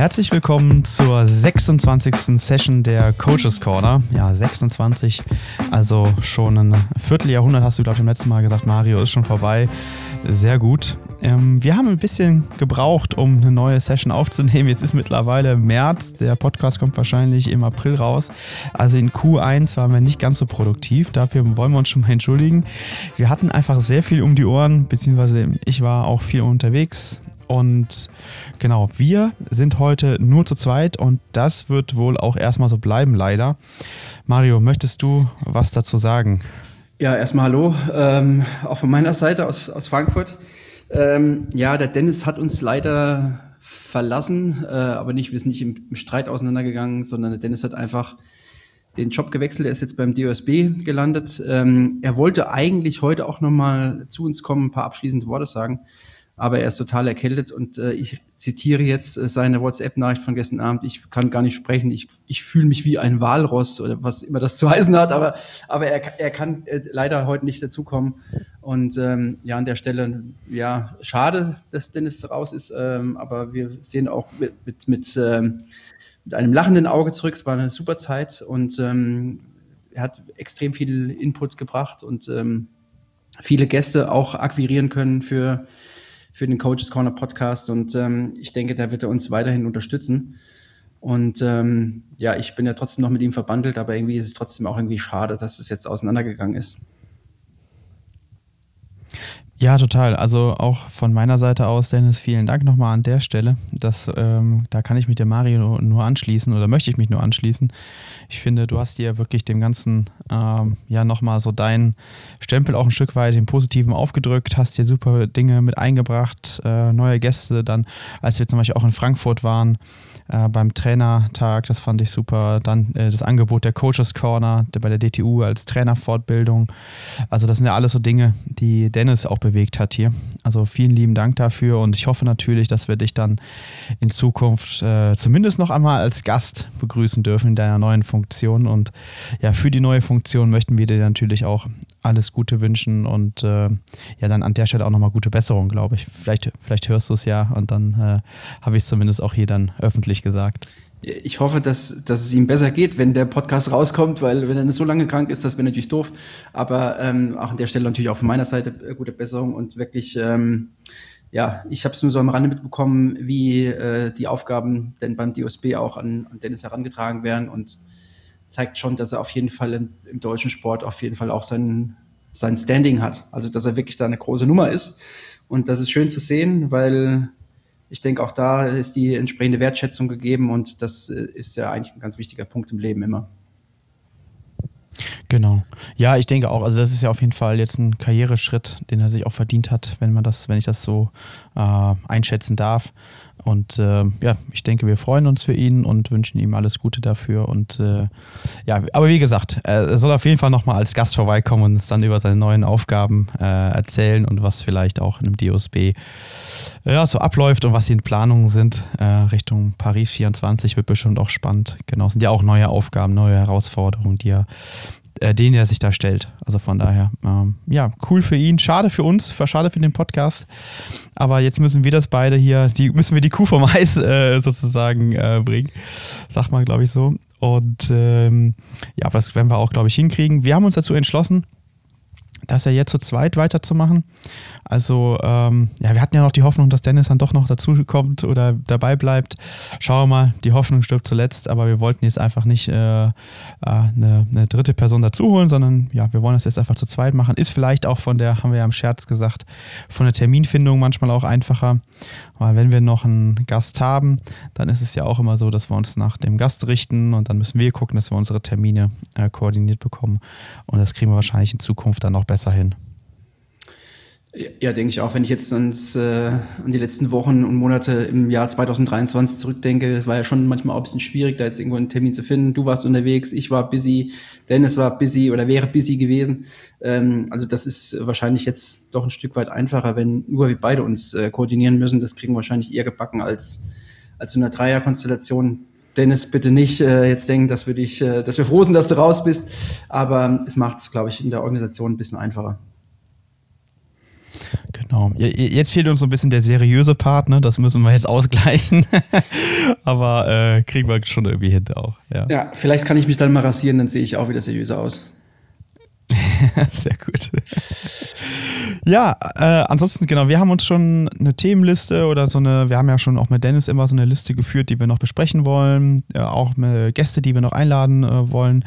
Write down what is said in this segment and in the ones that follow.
Herzlich willkommen zur 26. Session der Coaches Corner. Ja, 26, also schon ein Vierteljahrhundert hast du, glaube ich, im letzten Mal gesagt, Mario ist schon vorbei. Sehr gut. Ähm, wir haben ein bisschen gebraucht, um eine neue Session aufzunehmen. Jetzt ist mittlerweile März. Der Podcast kommt wahrscheinlich im April raus. Also in Q1 waren wir nicht ganz so produktiv. Dafür wollen wir uns schon mal entschuldigen. Wir hatten einfach sehr viel um die Ohren, beziehungsweise ich war auch viel unterwegs. Und genau, wir sind heute nur zu zweit und das wird wohl auch erstmal so bleiben, leider. Mario, möchtest du was dazu sagen? Ja, erstmal hallo, ähm, auch von meiner Seite aus, aus Frankfurt. Ähm, ja, der Dennis hat uns leider verlassen, äh, aber nicht, wir sind nicht im, im, Streit auseinandergegangen, sondern der Dennis hat einfach den Job gewechselt. Er ist jetzt beim DOSB gelandet. Ähm, er wollte eigentlich heute auch nochmal zu uns kommen, ein paar abschließende Worte sagen aber er ist total erkältet und äh, ich zitiere jetzt äh, seine WhatsApp-Nachricht von gestern Abend. Ich kann gar nicht sprechen. Ich, ich fühle mich wie ein Walross oder was immer das zu heißen hat, aber, aber er, er kann äh, leider heute nicht dazukommen. Und ähm, ja, an der Stelle, ja, schade, dass Dennis raus ist, ähm, aber wir sehen auch mit, mit, mit, ähm, mit einem lachenden Auge zurück. Es war eine super Zeit und ähm, er hat extrem viel Input gebracht und ähm, viele Gäste auch akquirieren können für für den Coaches Corner Podcast und ähm, ich denke, da wird er uns weiterhin unterstützen. Und ähm, ja, ich bin ja trotzdem noch mit ihm verbandelt, aber irgendwie ist es trotzdem auch irgendwie schade, dass es jetzt auseinandergegangen ist. Ja, total. Also auch von meiner Seite aus, Dennis, vielen Dank nochmal an der Stelle. Das, ähm, da kann ich mich der Mario nur anschließen oder möchte ich mich nur anschließen. Ich finde, du hast dir wirklich dem Ganzen ähm, ja nochmal so deinen Stempel auch ein Stück weit im Positiven aufgedrückt, hast dir super Dinge mit eingebracht, äh, neue Gäste dann, als wir zum Beispiel auch in Frankfurt waren, äh, beim Trainertag, das fand ich super. Dann äh, das Angebot der Coaches Corner der, bei der DTU als Trainerfortbildung. Also das sind ja alles so Dinge, die Dennis auch bewegt hat hier. Also vielen lieben Dank dafür und ich hoffe natürlich, dass wir dich dann in Zukunft äh, zumindest noch einmal als Gast begrüßen dürfen in deiner neuen Funktion. Und ja, für die neue Funktion möchten wir dir natürlich auch alles Gute wünschen und äh, ja, dann an der Stelle auch nochmal gute Besserung, glaube ich. Vielleicht, vielleicht hörst du es ja und dann äh, habe ich es zumindest auch hier dann öffentlich gesagt. Ich hoffe, dass, dass es ihm besser geht, wenn der Podcast rauskommt, weil wenn er so lange krank ist, das wäre natürlich doof. Aber ähm, auch an der Stelle natürlich auch von meiner Seite äh, gute Besserung und wirklich, ähm, ja, ich habe es nur so am Rande mitbekommen, wie äh, die Aufgaben denn beim DOSB auch an, an Dennis herangetragen werden und zeigt schon, dass er auf jeden Fall im, im deutschen Sport auf jeden Fall auch sein, sein Standing hat. Also, dass er wirklich da eine große Nummer ist. Und das ist schön zu sehen, weil ich denke, auch da ist die entsprechende Wertschätzung gegeben und das äh, ist ja eigentlich ein ganz wichtiger Punkt im Leben immer. Genau. Ja, ich denke auch, also das ist ja auf jeden Fall jetzt ein Karriereschritt, den er sich auch verdient hat, wenn man das, wenn ich das so äh, einschätzen darf. Und äh, ja, ich denke, wir freuen uns für ihn und wünschen ihm alles Gute dafür. Und äh, ja, aber wie gesagt, er soll auf jeden Fall nochmal als Gast vorbeikommen und uns dann über seine neuen Aufgaben äh, erzählen und was vielleicht auch in einem DOSB ja, so abläuft und was die Planungen sind. Äh, Richtung Paris 24 wird bestimmt auch spannend. Genau, es sind ja auch neue Aufgaben, neue Herausforderungen, die er äh, den er sich da stellt. Also von daher, ähm, ja, cool für ihn. Schade für uns, schade für den Podcast. Aber jetzt müssen wir das beide hier, die müssen wir die Kuh vom Eis äh, sozusagen äh, bringen. Sagt man, glaube ich, so. Und ähm, ja, das werden wir auch, glaube ich, hinkriegen. Wir haben uns dazu entschlossen, das ja jetzt zu zweit weiterzumachen. Also, ähm, ja, wir hatten ja noch die Hoffnung, dass Dennis dann doch noch dazukommt oder dabei bleibt. Schauen wir mal, die Hoffnung stirbt zuletzt, aber wir wollten jetzt einfach nicht äh, äh, eine, eine, dritte Person dazu holen, sondern ja, wir wollen das jetzt einfach zu zweit machen. Ist vielleicht auch von der, haben wir ja im Scherz gesagt, von der Terminfindung manchmal auch einfacher. Weil wenn wir noch einen Gast haben, dann ist es ja auch immer so, dass wir uns nach dem Gast richten und dann müssen wir gucken, dass wir unsere Termine äh, koordiniert bekommen. Und das kriegen wir wahrscheinlich in Zukunft dann noch besser hin. Ja, denke ich auch. Wenn ich jetzt ans, äh, an die letzten Wochen und Monate im Jahr 2023 zurückdenke, es war ja schon manchmal auch ein bisschen schwierig, da jetzt irgendwo einen Termin zu finden. Du warst unterwegs, ich war busy, Dennis war busy oder wäre busy gewesen. Ähm, also das ist wahrscheinlich jetzt doch ein Stück weit einfacher, wenn nur wir beide uns äh, koordinieren müssen. Das kriegen wir wahrscheinlich eher gebacken als, als in einer Dreierkonstellation. Dennis, bitte nicht äh, jetzt denken, dass wir dich, äh, dass wir froh sind, dass du raus bist. Aber es macht es, glaube ich, in der Organisation ein bisschen einfacher. Genau. Jetzt fehlt uns so ein bisschen der seriöse Part, ne? Das müssen wir jetzt ausgleichen. Aber äh, kriegen wir schon irgendwie hin auch. Ja. ja, vielleicht kann ich mich dann mal rasieren, dann sehe ich auch wieder seriöser aus. Sehr gut. Ja, äh, ansonsten, genau, wir haben uns schon eine Themenliste oder so eine, wir haben ja schon auch mit Dennis immer so eine Liste geführt, die wir noch besprechen wollen, äh, auch mit Gäste, die wir noch einladen äh, wollen.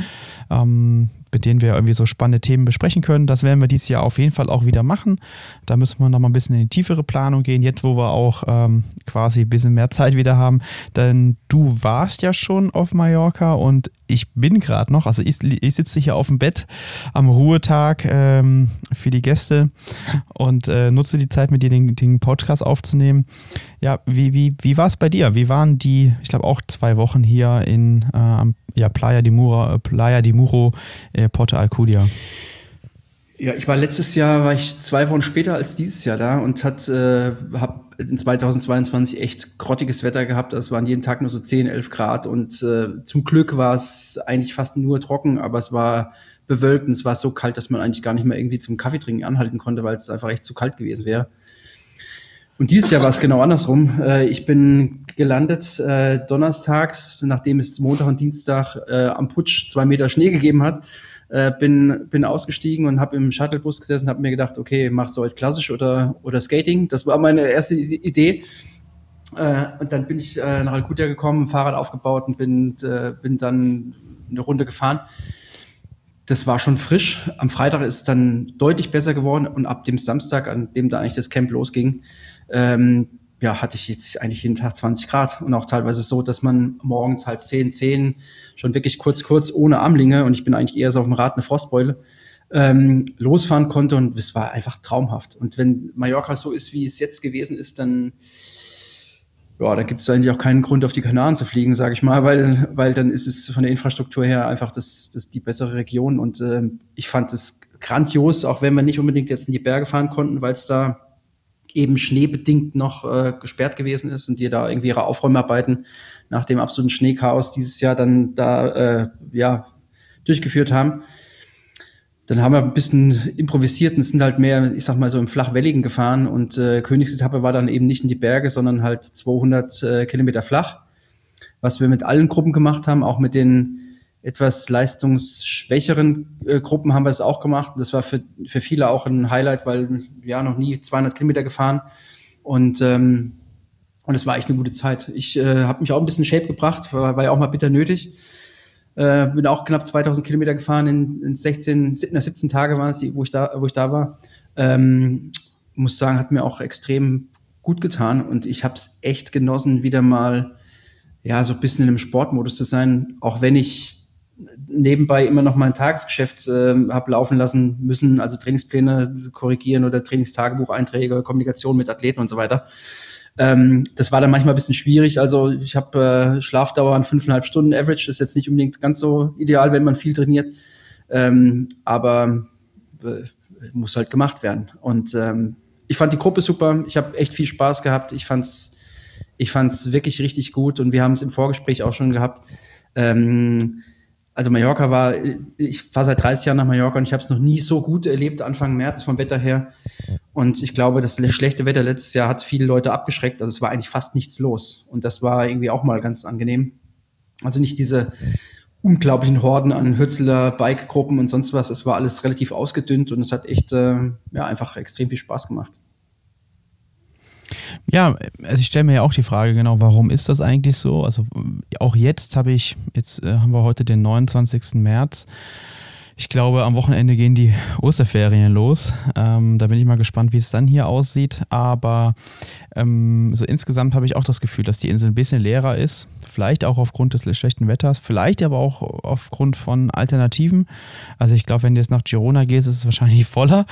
Ähm, mit denen wir irgendwie so spannende Themen besprechen können. Das werden wir dieses Jahr auf jeden Fall auch wieder machen. Da müssen wir noch mal ein bisschen in die tiefere Planung gehen, jetzt wo wir auch ähm, quasi ein bisschen mehr Zeit wieder haben. Denn du warst ja schon auf Mallorca und ich bin gerade noch, also ich, ich sitze hier auf dem Bett am Ruhetag ähm, für die Gäste und äh, nutze die Zeit, mit dir den, den Podcast aufzunehmen. Ja, wie, wie, wie war es bei dir? Wie waren die, ich glaube auch zwei Wochen hier in äh, ja, Playa di Muro, Playa di Muro äh, Porto Alcudia? Ja, ich war letztes Jahr, war ich zwei Wochen später als dieses Jahr da und hat, äh, habe in 2022 echt grottiges Wetter gehabt. Es waren jeden Tag nur so 10, 11 Grad und äh, zum Glück war es eigentlich fast nur trocken, aber es war bewölkt und es war so kalt, dass man eigentlich gar nicht mehr irgendwie zum Kaffeetrinken anhalten konnte, weil es einfach echt zu kalt gewesen wäre. Und dieses Jahr war es genau andersrum. Äh, ich bin gelandet äh, donnerstags, nachdem es Montag und Dienstag äh, am Putsch zwei Meter Schnee gegeben hat äh, bin, bin ausgestiegen und habe im Shuttlebus gesessen und habe mir gedacht, okay, machst du heute klassisch oder, oder Skating? Das war meine erste Idee. Äh, und dann bin ich äh, nach Alcudia gekommen, Fahrrad aufgebaut und bin, äh, bin dann eine Runde gefahren. Das war schon frisch. Am Freitag ist es dann deutlich besser geworden und ab dem Samstag, an dem da eigentlich das Camp losging, ähm, ja, hatte ich jetzt eigentlich jeden Tag 20 Grad und auch teilweise so, dass man morgens halb zehn, zehn schon wirklich kurz, kurz ohne Armlinge und ich bin eigentlich eher so auf dem Rad eine Frostbeule, ähm, losfahren konnte und es war einfach traumhaft. Und wenn Mallorca so ist, wie es jetzt gewesen ist, dann ja, dann gibt es eigentlich auch keinen Grund, auf die Kanaren zu fliegen, sage ich mal, weil, weil dann ist es von der Infrastruktur her einfach das, das die bessere Region. Und äh, ich fand es grandios, auch wenn wir nicht unbedingt jetzt in die Berge fahren konnten, weil es da eben schneebedingt noch äh, gesperrt gewesen ist und die da irgendwie ihre Aufräumarbeiten nach dem absoluten Schneechaos dieses Jahr dann da äh, ja durchgeführt haben. Dann haben wir ein bisschen improvisiert und sind halt mehr, ich sag mal so im Flachwelligen gefahren und äh, Königsetappe war dann eben nicht in die Berge, sondern halt 200 äh, Kilometer flach, was wir mit allen Gruppen gemacht haben, auch mit den etwas leistungsschwächeren äh, Gruppen haben wir es auch gemacht. Das war für, für viele auch ein Highlight, weil ja noch nie 200 Kilometer gefahren und ähm, und es war echt eine gute Zeit. Ich äh, habe mich auch ein bisschen in Shape gebracht, war, war ja auch mal bitter nötig. Äh, bin auch knapp 2000 Kilometer gefahren in, in 16, 17 Tage waren es, wo ich da, wo ich da war. Ähm, muss sagen, hat mir auch extrem gut getan und ich habe es echt genossen, wieder mal ja so ein bisschen in einem Sportmodus zu sein, auch wenn ich nebenbei immer noch mein Tagesgeschäft äh, habe laufen lassen müssen, also Trainingspläne korrigieren oder Trainingstagebucheinträge, Kommunikation mit Athleten und so weiter. Ähm, das war dann manchmal ein bisschen schwierig. Also ich habe äh, Schlafdauer an fünfeinhalb Stunden Average, ist jetzt nicht unbedingt ganz so ideal, wenn man viel trainiert, ähm, aber äh, muss halt gemacht werden. Und ähm, ich fand die Gruppe super. Ich habe echt viel Spaß gehabt. Ich fand's, ich fand's wirklich richtig gut und wir haben es im Vorgespräch auch schon gehabt. Ähm, also Mallorca war, ich fahre seit 30 Jahren nach Mallorca und ich habe es noch nie so gut erlebt, Anfang März vom Wetter her. Und ich glaube, das schlechte Wetter letztes Jahr hat viele Leute abgeschreckt. Also es war eigentlich fast nichts los. Und das war irgendwie auch mal ganz angenehm. Also nicht diese unglaublichen Horden an Hützeler, Bike-Gruppen und sonst was. Es war alles relativ ausgedünnt und es hat echt, äh, ja, einfach extrem viel Spaß gemacht. Ja, also ich stelle mir ja auch die Frage, genau, warum ist das eigentlich so? Also auch jetzt habe ich, jetzt äh, haben wir heute den 29. März. Ich glaube, am Wochenende gehen die Osterferien los. Ähm, da bin ich mal gespannt, wie es dann hier aussieht. Aber ähm, so insgesamt habe ich auch das Gefühl, dass die Insel ein bisschen leerer ist. Vielleicht auch aufgrund des schlechten Wetters, vielleicht aber auch aufgrund von Alternativen. Also ich glaube, wenn du jetzt nach Girona gehst, ist es wahrscheinlich voller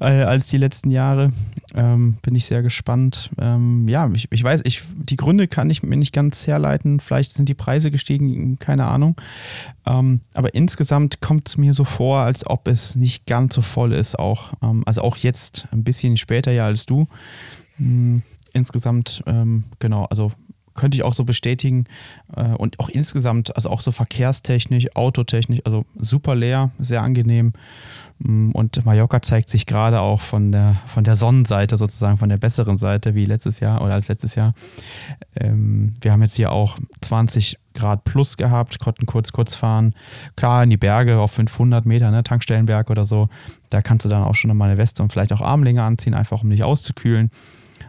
äh, als die letzten Jahre. Ähm, bin ich sehr gespannt. Ähm, ja, ich, ich weiß, ich, die Gründe kann ich mir nicht ganz herleiten. Vielleicht sind die Preise gestiegen, keine Ahnung. Ähm, aber insgesamt kommt es mir so vor, als ob es nicht ganz so voll ist auch. Ähm, also auch jetzt ein bisschen später ja als du. Hm, insgesamt, ähm, genau, also könnte ich auch so bestätigen. Äh, und auch insgesamt, also auch so verkehrstechnisch, autotechnisch, also super leer, sehr angenehm. Mm, und Mallorca zeigt sich gerade auch von der, von der Sonnenseite sozusagen, von der besseren Seite wie letztes Jahr oder als letztes Jahr. Ähm, wir haben jetzt hier auch 20 Grad plus gehabt, konnten kurz, kurz fahren. Klar, in die Berge auf 500 Meter, ne, Tankstellenberg oder so. Da kannst du dann auch schon mal eine Weste und vielleicht auch Armlinge anziehen, einfach um dich auszukühlen.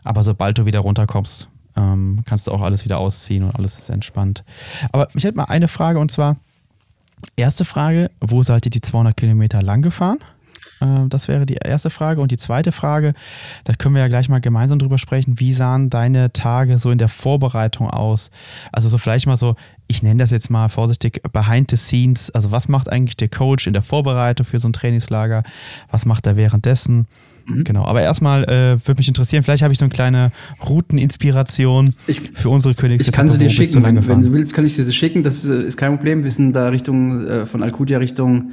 Aber sobald du wieder runterkommst, ähm, kannst du auch alles wieder ausziehen und alles ist entspannt. Aber ich hätte mal eine Frage und zwar, erste Frage, wo seid ihr die 200 Kilometer lang gefahren? Äh, das wäre die erste Frage. Und die zweite Frage, da können wir ja gleich mal gemeinsam drüber sprechen. Wie sahen deine Tage so in der Vorbereitung aus? Also so vielleicht mal so, ich nenne das jetzt mal vorsichtig behind the scenes. Also was macht eigentlich der Coach in der Vorbereitung für so ein Trainingslager? Was macht er währenddessen? Mhm. Genau, aber erstmal äh, würde mich interessieren, vielleicht habe ich so eine kleine Routeninspiration ich, für unsere Königs. Ich kann sie dir schicken, wenn, wenn, du willst, kann ich sie schicken, das äh, ist kein Problem. Wir sind da Richtung, äh, von Alcudia Richtung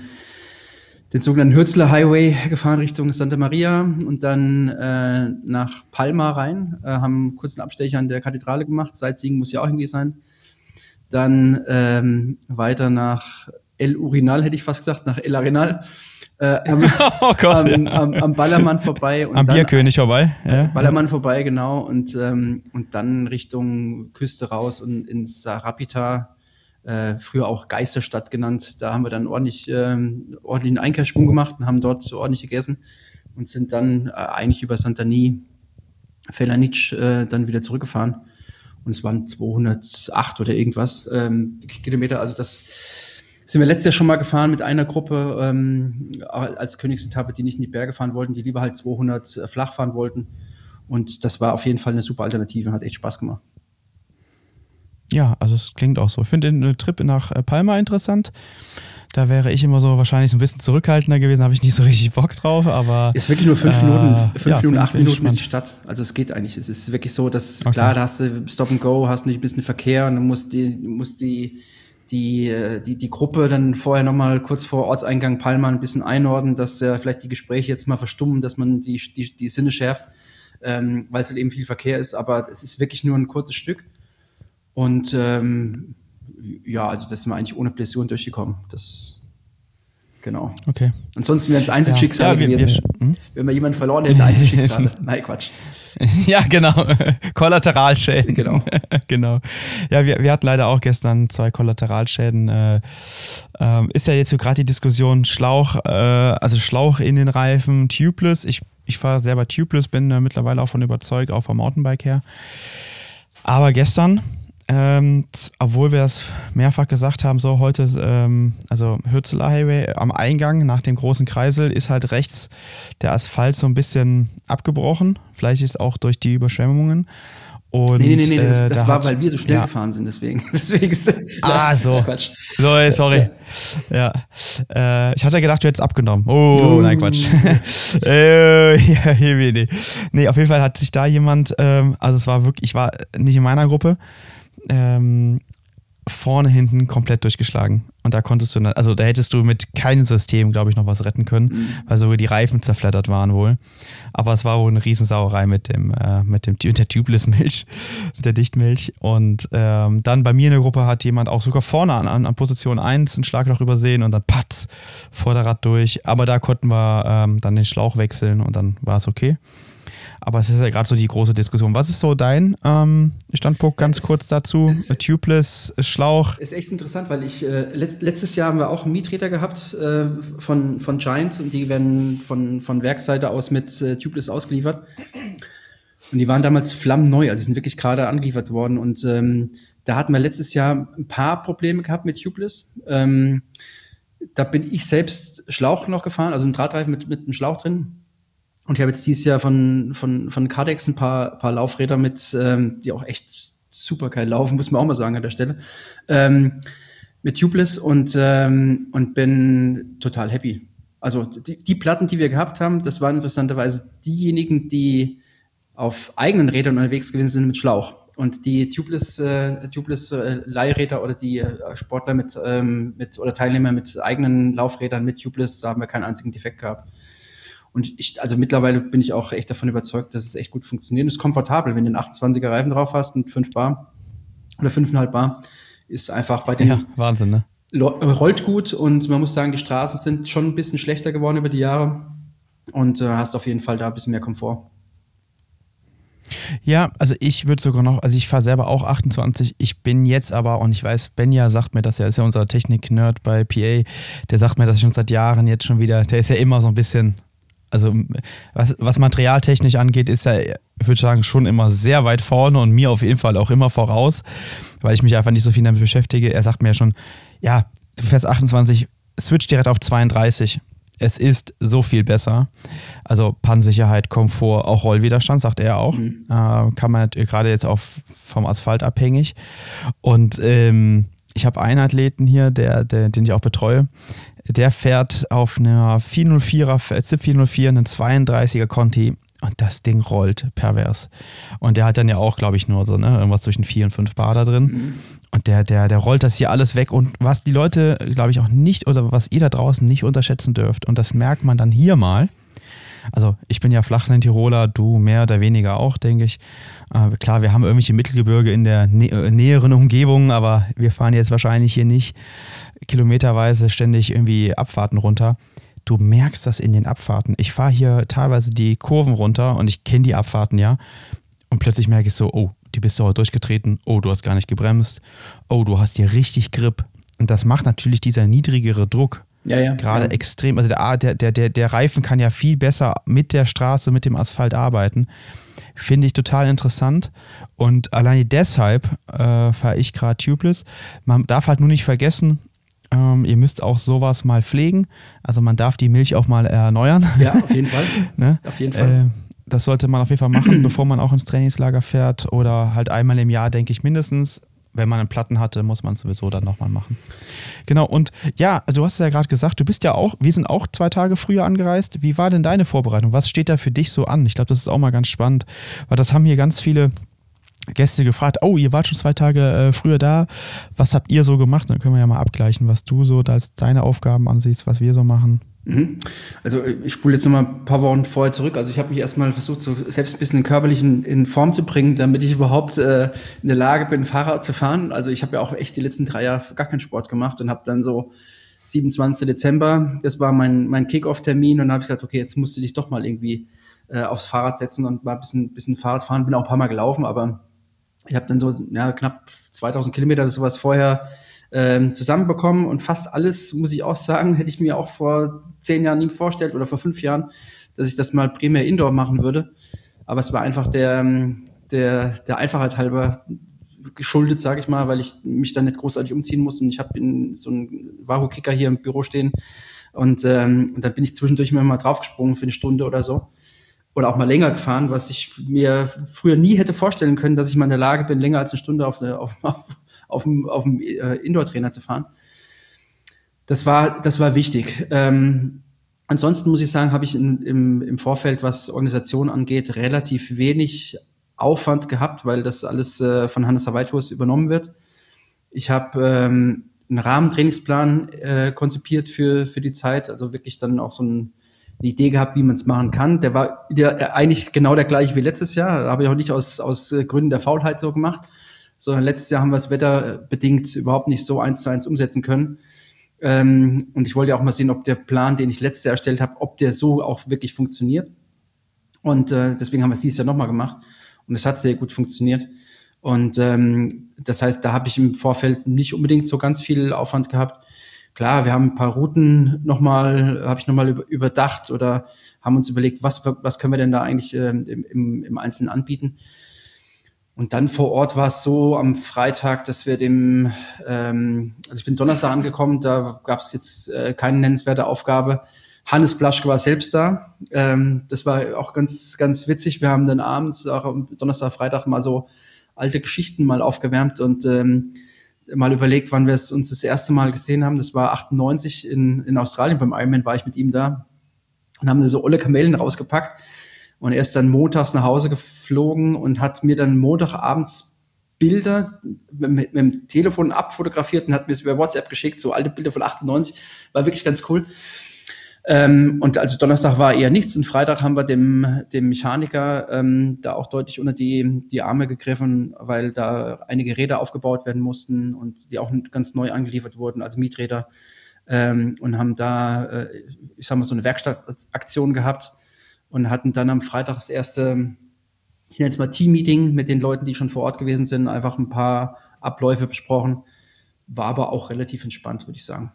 den sogenannten Hürzler Highway gefahren Richtung Santa Maria und dann äh, nach Palma rein, äh, haben kurz einen Abstecher an der Kathedrale gemacht. Sightseeing muss ja auch irgendwie sein. Dann ähm, weiter nach El Urinal, hätte ich fast gesagt, nach El Arenal äh, am, oh Gott, am, ja. am, am, Ballermann vorbei. Und am dann, Bierkönig vorbei. Ja. Ballermann vorbei, genau. Und, ähm, und dann Richtung Küste raus und ins Sarapita, äh, früher auch Geisterstadt genannt. Da haben wir dann ordentlich, ähm, ordentlichen Einkehrschwung gemacht und haben dort so ordentlich gegessen und sind dann äh, eigentlich über Santani, Felanic äh, dann wieder zurückgefahren. Und es waren 208 oder irgendwas ähm, Kilometer. Also das sind wir letztes Jahr schon mal gefahren mit einer Gruppe ähm, als Königsetappe, die nicht in die Berge fahren wollten, die lieber halt 200 äh, flach fahren wollten. Und das war auf jeden Fall eine super Alternative und hat echt Spaß gemacht. Ja, also es klingt auch so. Ich finde den äh, Trip nach äh, Palma interessant. Da wäre ich immer so wahrscheinlich so ein bisschen zurückhaltender gewesen, habe ich nicht so richtig Bock drauf, aber. Ist wirklich nur fünf äh, Minuten, fünf ja, Minuten, acht Minuten in die Stadt. Also es geht eigentlich. Es ist wirklich so, dass okay. klar, da hast du Stop and Go, hast nicht ein bisschen Verkehr und dann musst die, musst die die, äh, die, die Gruppe dann vorher nochmal kurz vor Ortseingang Palma ein bisschen einordnen, dass ja vielleicht die Gespräche jetzt mal verstummen, dass man die, die, die Sinne schärft, ähm, weil es halt eben viel Verkehr ist. Aber es ist wirklich nur ein kurzes Stück. Und ähm, ja, also das sind wir eigentlich ohne Blessuren durchgekommen. Das genau. Okay. Ansonsten wäre es Einzelschicksal ja, ja, gewesen. Wir, hm? Wenn wir jemanden verloren hätten, Einzelschicksal. Nein, Quatsch. ja, genau. Kollateralschäden. Genau. genau. Ja, wir, wir hatten leider auch gestern zwei Kollateralschäden. Äh, äh, ist ja jetzt so gerade die Diskussion Schlauch, äh, also Schlauch in den Reifen, tubeless. Ich, ich fahre selber tubeless, bin mittlerweile auch von überzeugt, auch vom Mountainbike her. Aber gestern ähm, obwohl wir das mehrfach gesagt haben, so heute, ähm, also Hürzeler Highway am Eingang nach dem großen Kreisel ist halt rechts der Asphalt so ein bisschen abgebrochen. Vielleicht ist auch durch die Überschwemmungen. Und, nee, nee, nee, das, äh, das da war, hat, weil wir so schnell ja. gefahren sind, deswegen. deswegen ist, ah, so. Quatsch. So, sorry. Ja. Äh, ich hatte gedacht, du hättest abgenommen. Oh, uh. nein, Quatsch. äh, ja, nee. nee, auf jeden Fall hat sich da jemand, ähm, also es war wirklich, ich war nicht in meiner Gruppe, ähm, vorne, hinten komplett durchgeschlagen. Und da konntest du, also da hättest du mit keinem System, glaube ich, noch was retten können, mhm. weil sogar die Reifen zerflattert waren wohl. Aber es war wohl eine Riesensauerei mit dem, äh, mit dem, mit der Tubeless-Milch, mit der Dichtmilch. Und ähm, dann bei mir in der Gruppe hat jemand auch sogar vorne an, an, Position 1 ein Schlagloch übersehen und dann patz, Vorderrad durch. Aber da konnten wir ähm, dann den Schlauch wechseln und dann war es okay. Aber es ist ja gerade so die große Diskussion. Was ist so dein ähm, Standpunkt ganz es, kurz dazu? Tubeless, Schlauch. Ist echt interessant, weil ich äh, let, letztes Jahr haben wir auch einen Mieträder gehabt äh, von, von Giant und die werden von, von Werksseite aus mit äh, Tubeless ausgeliefert. Und die waren damals flammneu, also sind wirklich gerade angeliefert worden. Und ähm, da hatten wir letztes Jahr ein paar Probleme gehabt mit Tubeless. Ähm, da bin ich selbst Schlauch noch gefahren, also ein Drahtreifen mit, mit einem Schlauch drin. Und ich habe jetzt dieses Jahr von, von, von Cardex ein paar, paar Laufräder mit, ähm, die auch echt super geil laufen, muss man auch mal sagen an der Stelle. Ähm, mit Tubeless und, ähm, und bin total happy. Also die, die Platten, die wir gehabt haben, das waren interessanterweise diejenigen, die auf eigenen Rädern unterwegs gewesen sind mit Schlauch. Und die Tubeless, äh, Tubeless äh, Leihräder oder die äh, Sportler mit, ähm, mit oder Teilnehmer mit eigenen Laufrädern mit Tubeless, da haben wir keinen einzigen Defekt gehabt. Und ich, also mittlerweile bin ich auch echt davon überzeugt, dass es echt gut funktioniert. Es ist komfortabel, wenn du einen 28er Reifen drauf hast und 5 Bar. oder 5,5 Bar. Ist einfach bei den. Ja, Wahnsinn, ne? Rollt gut und man muss sagen, die Straßen sind schon ein bisschen schlechter geworden über die Jahre und äh, hast auf jeden Fall da ein bisschen mehr Komfort. Ja, also ich würde sogar noch, also ich fahre selber auch 28. Ich bin jetzt aber, und ich weiß, Benja sagt mir das ja, ist ja unser Technik-Nerd bei PA, der sagt mir das schon seit Jahren jetzt schon wieder, der ist ja immer so ein bisschen, also was, was materialtechnisch angeht, ist er, ich würde sagen, schon immer sehr weit vorne und mir auf jeden Fall auch immer voraus, weil ich mich einfach nicht so viel damit beschäftige. Er sagt mir ja schon, ja, du fährst 28, switch direkt auf 32 es ist so viel besser. Also Pannensicherheit, Komfort, auch Rollwiderstand, sagt er auch. Mhm. Äh, kann man gerade jetzt auch vom Asphalt abhängig. Und ähm, ich habe einen Athleten hier, der, der, den ich auch betreue. Der fährt auf einer 404er, ZIP 404, einen 32er Conti und das Ding rollt pervers. Und der hat dann ja auch, glaube ich, nur so ne, irgendwas zwischen 4 und 5 Bar da drin. Mhm. Und der, der, der rollt das hier alles weg. Und was die Leute, glaube ich, auch nicht oder was ihr da draußen nicht unterschätzen dürft, und das merkt man dann hier mal. Also ich bin ja Flachland-Tiroler, du mehr oder weniger auch, denke ich. Äh, klar, wir haben irgendwelche Mittelgebirge in der nä äh, näheren Umgebung, aber wir fahren jetzt wahrscheinlich hier nicht kilometerweise ständig irgendwie Abfahrten runter. Du merkst das in den Abfahrten. Ich fahre hier teilweise die Kurven runter und ich kenne die Abfahrten ja. Und plötzlich merke ich so, oh, die bist du heute durchgetreten, oh, du hast gar nicht gebremst, oh, du hast hier richtig Grip. Und das macht natürlich dieser niedrigere Druck ja, ja, gerade ja. extrem. Also der, der, der, der Reifen kann ja viel besser mit der Straße, mit dem Asphalt arbeiten. Finde ich total interessant. Und alleine deshalb äh, fahre ich gerade Tubeless. Man darf halt nur nicht vergessen, ähm, ihr müsst auch sowas mal pflegen. Also man darf die Milch auch mal erneuern. Ja, auf jeden Fall. ne? Auf jeden Fall. Äh, das sollte man auf jeden Fall machen, bevor man auch ins Trainingslager fährt oder halt einmal im Jahr, denke ich mindestens. Wenn man einen Platten hatte, muss man es sowieso dann nochmal machen. Genau, und ja, also du hast es ja gerade gesagt, du bist ja auch, wir sind auch zwei Tage früher angereist. Wie war denn deine Vorbereitung? Was steht da für dich so an? Ich glaube, das ist auch mal ganz spannend, weil das haben hier ganz viele Gäste gefragt, oh, ihr wart schon zwei Tage äh, früher da, was habt ihr so gemacht? Dann können wir ja mal abgleichen, was du so als deine Aufgaben ansiehst, was wir so machen. Mhm. Also ich spule jetzt noch mal ein paar Wochen vorher zurück. Also ich habe mich erstmal versucht, so selbst ein bisschen körperlich in, in Form zu bringen, damit ich überhaupt äh, in der Lage bin, Fahrrad zu fahren. Also ich habe ja auch echt die letzten drei Jahre gar keinen Sport gemacht und habe dann so 27. Dezember, das war mein, mein Kick-Off-Termin und habe ich gedacht, okay, jetzt musst du dich doch mal irgendwie äh, aufs Fahrrad setzen und mal ein bisschen, bisschen Fahrrad fahren. Bin auch ein paar Mal gelaufen, aber ich habe dann so ja, knapp 2000 Kilometer sowas vorher ähm, zusammenbekommen und fast alles, muss ich auch sagen, hätte ich mir auch vor zehn Jahren nie vorgestellt oder vor fünf Jahren, dass ich das mal primär Indoor machen würde. Aber es war einfach der, ähm, der, der Einfachheit halber geschuldet, sage ich mal, weil ich mich da nicht großartig umziehen musste und ich habe so einen Wahoo-Kicker hier im Büro stehen und, ähm, und dann bin ich zwischendurch immer mal draufgesprungen für eine Stunde oder so oder auch mal länger gefahren, was ich mir früher nie hätte vorstellen können, dass ich mal in der Lage bin, länger als eine Stunde auf, eine, auf, auf, auf dem, auf dem äh, Indoor-Trainer zu fahren. Das war, das war wichtig. Ähm, ansonsten muss ich sagen, habe ich in, im, im Vorfeld, was Organisation angeht, relativ wenig Aufwand gehabt, weil das alles äh, von Hannes Hawaitus übernommen wird. Ich habe ähm, einen Rahmentrainingsplan äh, konzipiert für, für die Zeit, also wirklich dann auch so ein eine Idee gehabt, wie man es machen kann. Der war der, eigentlich genau der gleiche wie letztes Jahr. Habe ich auch nicht aus, aus äh, Gründen der Faulheit so gemacht, sondern letztes Jahr haben wir es wetterbedingt überhaupt nicht so eins zu eins umsetzen können. Ähm, und ich wollte auch mal sehen, ob der Plan, den ich letztes Jahr erstellt habe, ob der so auch wirklich funktioniert. Und äh, deswegen haben wir es dieses Jahr nochmal gemacht. Und es hat sehr gut funktioniert. Und ähm, das heißt, da habe ich im Vorfeld nicht unbedingt so ganz viel Aufwand gehabt. Klar, wir haben ein paar Routen nochmal, habe ich nochmal überdacht oder haben uns überlegt, was, was können wir denn da eigentlich äh, im, im, im Einzelnen anbieten. Und dann vor Ort war es so am Freitag, dass wir dem, ähm, also ich bin Donnerstag angekommen, da gab es jetzt äh, keine nennenswerte Aufgabe. Hannes Blaschke war selbst da. Ähm, das war auch ganz, ganz witzig. Wir haben dann abends, auch am Donnerstag, Freitag mal so alte Geschichten mal aufgewärmt und ähm, mal überlegt, wann wir es uns das erste Mal gesehen haben. Das war 98 in, in Australien. Beim Ironman war ich mit ihm da und haben so olle Kamellen rausgepackt. Und er ist dann montags nach Hause geflogen und hat mir dann montagabends Bilder mit, mit, dem Telefon abfotografiert und hat mir es über WhatsApp geschickt, so alte Bilder von 98. War wirklich ganz cool. Ähm, und also Donnerstag war eher nichts und Freitag haben wir dem, dem Mechaniker ähm, da auch deutlich unter die, die Arme gegriffen, weil da einige Räder aufgebaut werden mussten und die auch ganz neu angeliefert wurden, also Mieträder. Ähm, und haben da, äh, ich sag mal, so eine Werkstattaktion gehabt und hatten dann am Freitag das erste, ich nenne es mal Team-Meeting mit den Leuten, die schon vor Ort gewesen sind, einfach ein paar Abläufe besprochen. War aber auch relativ entspannt, würde ich sagen.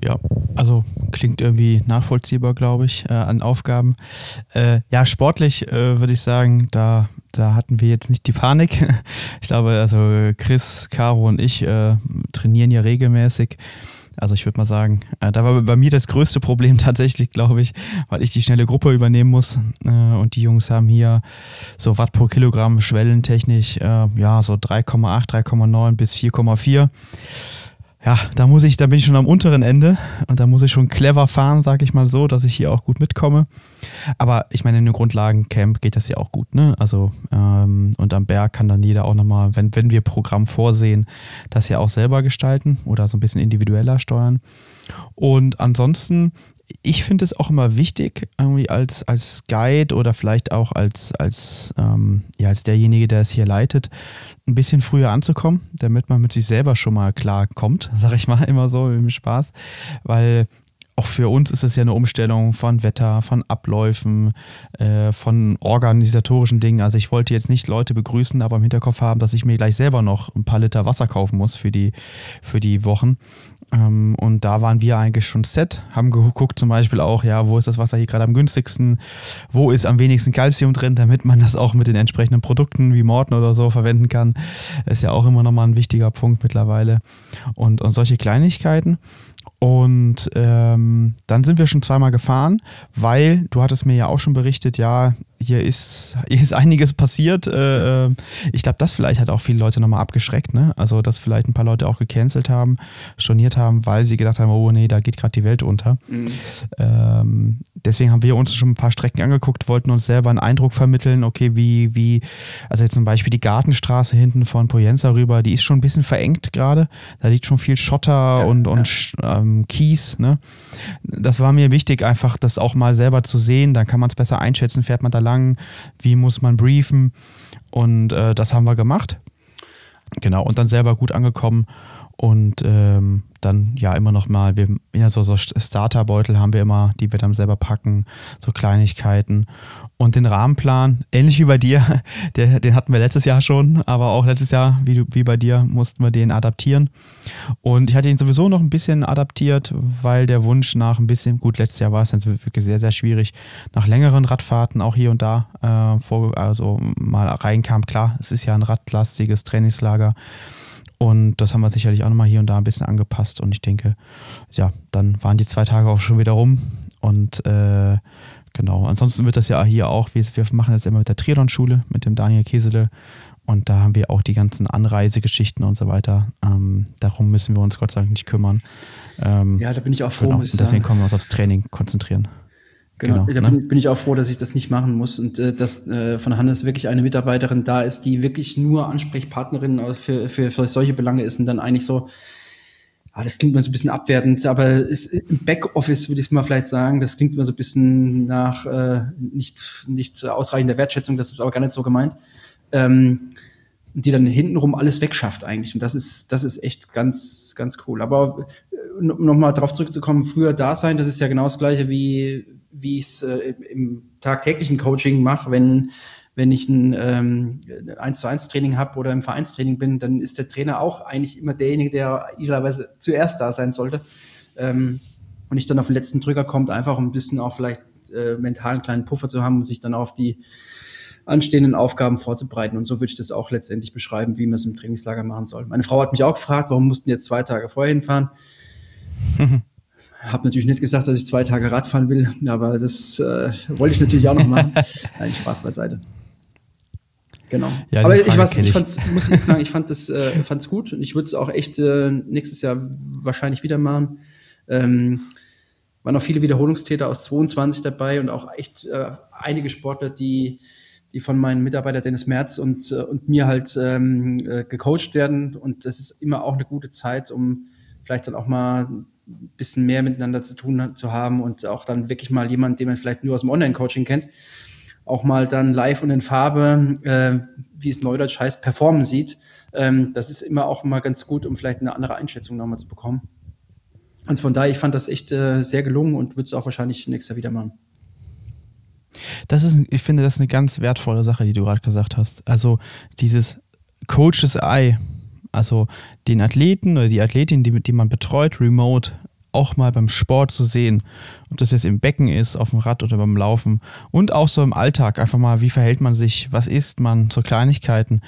Ja, also klingt irgendwie nachvollziehbar, glaube ich, äh, an Aufgaben. Äh, ja, sportlich äh, würde ich sagen, da, da hatten wir jetzt nicht die Panik. Ich glaube, also Chris, Caro und ich äh, trainieren ja regelmäßig. Also ich würde mal sagen, äh, da war bei mir das größte Problem tatsächlich, glaube ich, weil ich die schnelle Gruppe übernehmen muss. Äh, und die Jungs haben hier so Watt pro Kilogramm schwellentechnisch, ja, so 3,8, 3,9 bis 4,4 ja, da muss ich, da bin ich schon am unteren Ende und da muss ich schon clever fahren, sag ich mal so, dass ich hier auch gut mitkomme. Aber ich meine, in einem Grundlagencamp geht das ja auch gut, ne? Also ähm, und am Berg kann dann jeder auch nochmal, wenn, wenn wir Programm vorsehen, das ja auch selber gestalten oder so ein bisschen individueller steuern. Und ansonsten ich finde es auch immer wichtig, irgendwie als, als Guide oder vielleicht auch als, als, ähm, ja, als derjenige, der es hier leitet, ein bisschen früher anzukommen, damit man mit sich selber schon mal klar kommt, sage ich mal immer so im Spaß, weil auch für uns ist es ja eine Umstellung von Wetter, von Abläufen, äh, von organisatorischen Dingen. Also ich wollte jetzt nicht Leute begrüßen, aber im Hinterkopf haben, dass ich mir gleich selber noch ein paar Liter Wasser kaufen muss für die, für die Wochen. Ähm, und da waren wir eigentlich schon set, haben geguckt zum Beispiel auch, ja, wo ist das Wasser hier gerade am günstigsten, wo ist am wenigsten Kalzium drin, damit man das auch mit den entsprechenden Produkten wie Morten oder so verwenden kann. Ist ja auch immer nochmal ein wichtiger Punkt mittlerweile. Und, und solche Kleinigkeiten. Und ähm, dann sind wir schon zweimal gefahren, weil du hattest mir ja auch schon berichtet, ja, hier ist, hier ist einiges passiert. Äh, äh ich glaube, das vielleicht hat auch viele Leute nochmal abgeschreckt. Ne? Also, dass vielleicht ein paar Leute auch gecancelt haben, storniert haben, weil sie gedacht haben, oh nee, da geht gerade die Welt unter. Mhm. Ähm, deswegen haben wir uns schon ein paar Strecken angeguckt, wollten uns selber einen Eindruck vermitteln, okay, wie, wie, also jetzt zum Beispiel die Gartenstraße hinten von Poyenza rüber, die ist schon ein bisschen verengt gerade. Da liegt schon viel Schotter ja, und, und ja. ähm, Kies. Ne? Das war mir wichtig, einfach das auch mal selber zu sehen. Dann kann man es besser einschätzen, fährt man da lang, wie muss man briefen. Und äh, das haben wir gemacht. Genau, und dann selber gut angekommen und ähm, dann ja immer noch mal, wir ja, so, so Starterbeutel haben wir immer, die wir dann selber packen, so Kleinigkeiten. Und den Rahmenplan, ähnlich wie bei dir, der, den hatten wir letztes Jahr schon, aber auch letztes Jahr, wie, wie bei dir, mussten wir den adaptieren. Und ich hatte ihn sowieso noch ein bisschen adaptiert, weil der Wunsch nach ein bisschen, gut, letztes Jahr war es dann wirklich sehr, sehr schwierig, nach längeren Radfahrten auch hier und da äh, vor, also mal reinkam. Klar, es ist ja ein radlastiges Trainingslager. Und das haben wir sicherlich auch nochmal hier und da ein bisschen angepasst. Und ich denke, ja, dann waren die zwei Tage auch schon wieder rum. Und äh, genau, ansonsten wird das ja hier auch, wir, wir machen das immer mit der Triathlon-Schule, mit dem Daniel Kesele. Und da haben wir auch die ganzen Anreisegeschichten und so weiter. Ähm, darum müssen wir uns Gott sei Dank nicht kümmern. Ähm, ja, da bin ich auch froh, genau. muss ich Und deswegen sagen. können wir uns aufs Training konzentrieren. Genau, genau da ne? bin, bin, ich auch froh, dass ich das nicht machen muss und äh, dass äh, von Hannes wirklich eine Mitarbeiterin da ist, die wirklich nur Ansprechpartnerin für, für, für solche Belange ist und dann eigentlich so, ah, das klingt mal so ein bisschen abwertend, aber ist, im Backoffice würde ich es mal vielleicht sagen, das klingt immer so ein bisschen nach äh, nicht, nicht ausreichender Wertschätzung, das ist aber gar nicht so gemeint. Ähm, die dann hintenrum alles wegschafft eigentlich. Und das ist, das ist echt ganz, ganz cool. Aber äh, nochmal darauf zurückzukommen, früher da sein, das ist ja genau das gleiche wie, wie ich es äh, im tagtäglichen Coaching mache, wenn wenn ich ein ähm, 1 zu 1 Training habe oder im Vereinstraining bin, dann ist der Trainer auch eigentlich immer derjenige, der idealerweise zuerst da sein sollte. Ähm, und nicht dann auf den letzten Drücker kommt, einfach um ein bisschen auch vielleicht äh, mental einen kleinen Puffer zu haben, um sich dann auf die anstehenden Aufgaben vorzubereiten. Und so würde ich das auch letztendlich beschreiben, wie man es im Trainingslager machen soll. Meine Frau hat mich auch gefragt, warum mussten jetzt zwei Tage vorher hinfahren? Habe natürlich nicht gesagt, dass ich zwei Tage Radfahren will, aber das äh, wollte ich natürlich auch noch machen. Nein, Spaß beiseite. Genau. Ja, aber ich, was, ich fand's, muss ich sagen, ich fand das äh, fand's gut und ich würde es auch echt äh, nächstes Jahr wahrscheinlich wieder machen. Ähm, waren auch viele Wiederholungstäter aus 22 dabei und auch echt äh, einige Sportler, die, die von meinem Mitarbeiter Dennis Merz und, äh, und mir halt ähm, äh, gecoacht werden. Und das ist immer auch eine gute Zeit, um vielleicht dann auch mal ein bisschen mehr miteinander zu tun zu haben und auch dann wirklich mal jemand, den man vielleicht nur aus dem Online-Coaching kennt, auch mal dann live und in Farbe, äh, wie es neudeutsch heißt, performen sieht. Ähm, das ist immer auch mal ganz gut, um vielleicht eine andere Einschätzung nochmal zu bekommen. Und von daher, ich fand das echt äh, sehr gelungen und würde es auch wahrscheinlich nächstes Jahr wieder machen. Das ist, ich finde, das ist eine ganz wertvolle Sache, die du gerade gesagt hast. Also dieses Coaches Eye, also den Athleten oder die Athletin, die, die man betreut, remote, auch mal beim Sport zu sehen. Ob das jetzt im Becken ist, auf dem Rad oder beim Laufen. Und auch so im Alltag. Einfach mal, wie verhält man sich, was isst man, so Kleinigkeiten.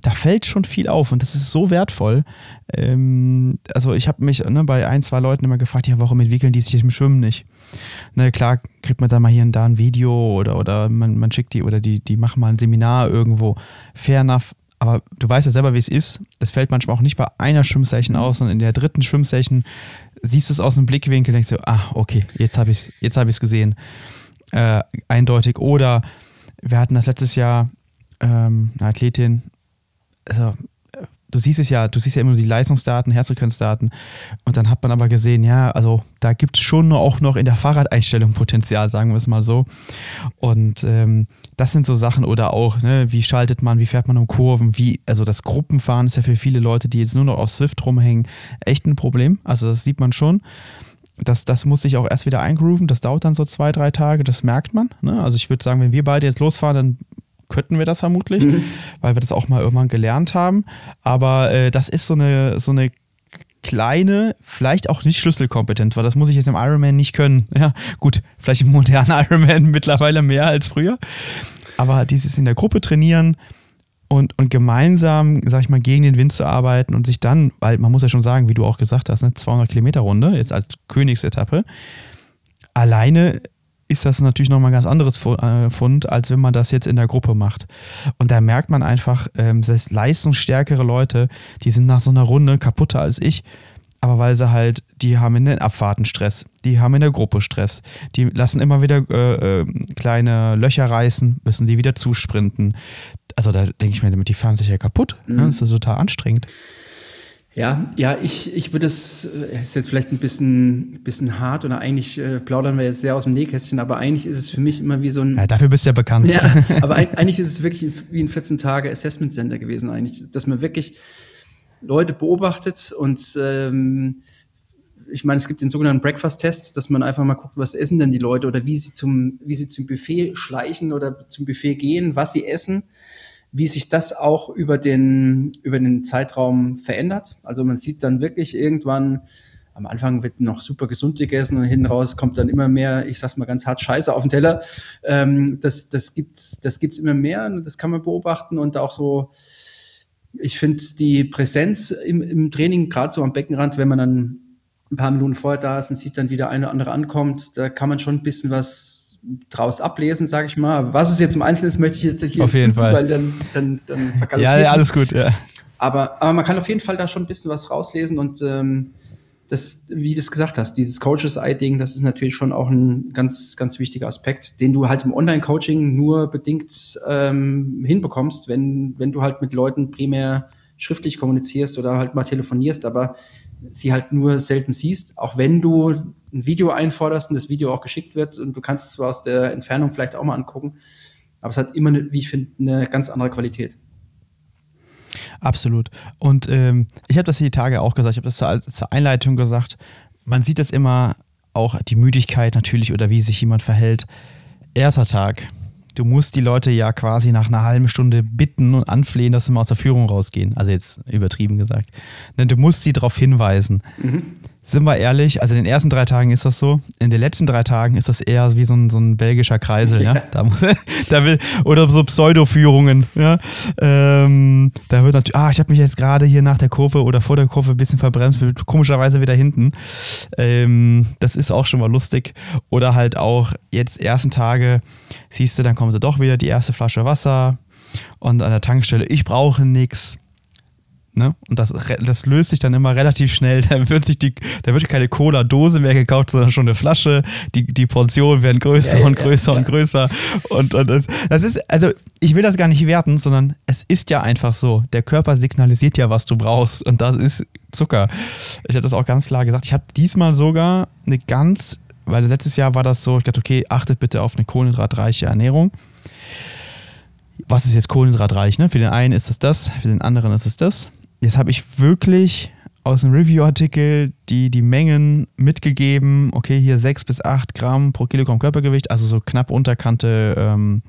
Da fällt schon viel auf und das ist so wertvoll. Ähm, also ich habe mich ne, bei ein, zwei Leuten immer gefragt, ja, warum entwickeln die sich im Schwimmen nicht? Ne, klar kriegt man da mal hier und da ein Video oder, oder man, man schickt die oder die, die machen mal ein Seminar irgendwo. Fair enough, aber du weißt ja selber, wie es ist. Es fällt manchmal auch nicht bei einer Schwimmsession aus, sondern in der dritten Schwimmsession siehst du es aus dem Blickwinkel, denkst du, ah, okay, jetzt habe ich es jetzt hab gesehen. Äh, eindeutig. Oder wir hatten das letztes Jahr, ähm, eine Athletin, also du siehst es ja, du siehst ja immer nur die Leistungsdaten, Herzfrequenzdaten und dann hat man aber gesehen, ja, also da gibt es schon auch noch in der Fahrradeinstellung Potenzial, sagen wir es mal so. Und ähm, das sind so Sachen oder auch, ne, wie schaltet man, wie fährt man um Kurven, wie, also das Gruppenfahren ist ja für viele Leute, die jetzt nur noch auf Swift rumhängen, echt ein Problem. Also das sieht man schon. Das, das muss sich auch erst wieder eingrooven. Das dauert dann so zwei, drei Tage. Das merkt man. Ne? Also ich würde sagen, wenn wir beide jetzt losfahren, dann könnten wir das vermutlich, mhm. weil wir das auch mal irgendwann gelernt haben. Aber äh, das ist so eine, so eine kleine, vielleicht auch nicht Schlüsselkompetenz, weil das muss ich jetzt im Ironman nicht können. Ja, gut, vielleicht im modernen Ironman mittlerweile mehr als früher. Aber dieses in der Gruppe trainieren und, und gemeinsam, sag ich mal, gegen den Wind zu arbeiten und sich dann, weil man muss ja schon sagen, wie du auch gesagt hast, ne, 200 Kilometer Runde, jetzt als Königsetappe, alleine ist das natürlich nochmal ein ganz anderes äh, Fund, als wenn man das jetzt in der Gruppe macht. Und da merkt man einfach, ähm, dass leistungsstärkere Leute, die sind nach so einer Runde kaputter als ich, aber weil sie halt, die haben in den Abfahrten Stress, die haben in der Gruppe Stress, die lassen immer wieder äh, äh, kleine Löcher reißen, müssen die wieder zusprinten. Also da denke ich mir, die fahren sich ja kaputt. Ne? Mhm. Ne? Das ist total anstrengend. Ja, ja, ich, ich würde es, äh, ist jetzt vielleicht ein bisschen, bisschen hart oder eigentlich äh, plaudern wir jetzt sehr aus dem Nähkästchen, aber eigentlich ist es für mich immer wie so ein. Ja, dafür bist du ja bekannt. Ja, aber eigentlich ist es wirklich wie ein 14 Tage Assessment Center gewesen eigentlich, dass man wirklich Leute beobachtet und ähm, ich meine, es gibt den sogenannten Breakfast-Test, dass man einfach mal guckt, was essen denn die Leute oder wie sie zum, wie sie zum Buffet schleichen oder zum Buffet gehen, was sie essen wie sich das auch über den, über den Zeitraum verändert. Also man sieht dann wirklich irgendwann, am Anfang wird noch super gesund gegessen und hinten raus kommt dann immer mehr, ich sag's mal ganz hart, Scheiße auf den Teller. Ähm, das, das gibt's, das gibt's immer mehr, das kann man beobachten und auch so, ich finde die Präsenz im, im Training, gerade so am Beckenrand, wenn man dann ein paar Minuten vorher da ist und sieht dann wieder eine oder andere ankommt, da kann man schon ein bisschen was draus ablesen, sage ich mal. Was es jetzt im Einzelnen ist, möchte ich jetzt hier. Auf jeden Fall. Weil dann, dann, dann ja, ja, alles gut, ja. Aber, aber man kann auf jeden Fall da schon ein bisschen was rauslesen und ähm, das, wie du es gesagt hast, dieses Coaches-Eye-Ding, das ist natürlich schon auch ein ganz, ganz wichtiger Aspekt, den du halt im Online-Coaching nur bedingt ähm, hinbekommst, wenn, wenn du halt mit Leuten primär schriftlich kommunizierst oder halt mal telefonierst, aber sie halt nur selten siehst, auch wenn du ein Video einforderst und das Video auch geschickt wird und du kannst es zwar aus der Entfernung vielleicht auch mal angucken, aber es hat immer, wie ich finde, eine ganz andere Qualität. Absolut. Und ähm, ich habe das die Tage auch gesagt, ich habe das zur, zur Einleitung gesagt, man sieht das immer, auch die Müdigkeit natürlich oder wie sich jemand verhält. Erster Tag, du musst die Leute ja quasi nach einer halben Stunde bitten und anflehen, dass sie mal aus der Führung rausgehen. Also jetzt übertrieben gesagt. Du musst sie darauf hinweisen. Mhm sind wir ehrlich, also in den ersten drei Tagen ist das so. In den letzten drei Tagen ist das eher wie so ein, so ein belgischer Kreisel, ja. ja? Da, muss, da will, oder so Pseudo-Führungen, ja. Ähm, da wird natürlich, ah, ich habe mich jetzt gerade hier nach der Kurve oder vor der Kurve ein bisschen verbremst, komischerweise wieder hinten. Ähm, das ist auch schon mal lustig. Oder halt auch jetzt ersten Tage, siehst du, dann kommen sie doch wieder die erste Flasche Wasser und an der Tankstelle, ich brauche nichts Ne? Und das, das löst sich dann immer relativ schnell. Da wird sich die, da wird keine Cola-Dose mehr gekauft, sondern schon eine Flasche. Die, die Portionen werden größer ja, und größer ja, und größer. Und, und das ist, also ich will das gar nicht werten, sondern es ist ja einfach so. Der Körper signalisiert ja, was du brauchst. Und das ist Zucker. Ich habe das auch ganz klar gesagt. Ich habe diesmal sogar eine ganz, weil letztes Jahr war das so, ich dachte, okay, achtet bitte auf eine kohlenhydratreiche Ernährung. Was ist jetzt kohlenhydratreich? Ne? Für den einen ist es das, für den anderen ist es das. Jetzt habe ich wirklich aus einem Review-Artikel die, die Mengen mitgegeben. Okay, hier 6 bis 8 Gramm pro Kilogramm Körpergewicht, also so knapp Unterkante ähm,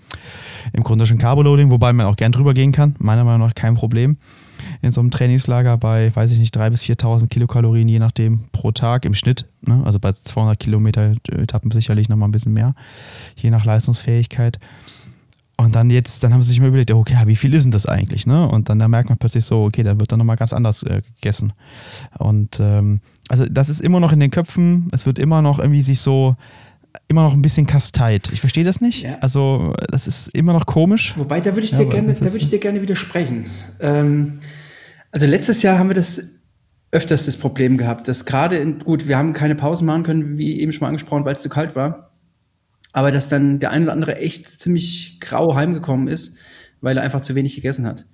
im Grunde schon Carboloading, wobei man auch gern drüber gehen kann. Meiner Meinung nach kein Problem. In so einem Trainingslager bei, weiß ich nicht, 3.000 bis 4.000 Kilokalorien, je nachdem, pro Tag im Schnitt. Ne? Also bei 200 Kilometer Etappen sicherlich nochmal ein bisschen mehr, je nach Leistungsfähigkeit. Und dann jetzt, dann haben sie sich mal überlegt, okay, wie viel ist denn das eigentlich? Ne? Und dann da merkt man plötzlich so, okay, dann wird dann nochmal ganz anders äh, gegessen. Und ähm, also das ist immer noch in den Köpfen, es wird immer noch irgendwie sich so, immer noch ein bisschen kasteit. Ich verstehe das nicht. Ja. Also das ist immer noch komisch. Wobei, da würde ich, dir ja, gerne, da würde ich dir gerne widersprechen. Ähm, also letztes Jahr haben wir das öfters das Problem gehabt, dass gerade, gut, wir haben keine Pausen machen können, wie eben schon mal angesprochen, weil es zu kalt war aber dass dann der eine oder andere echt ziemlich grau heimgekommen ist, weil er einfach zu wenig gegessen hat.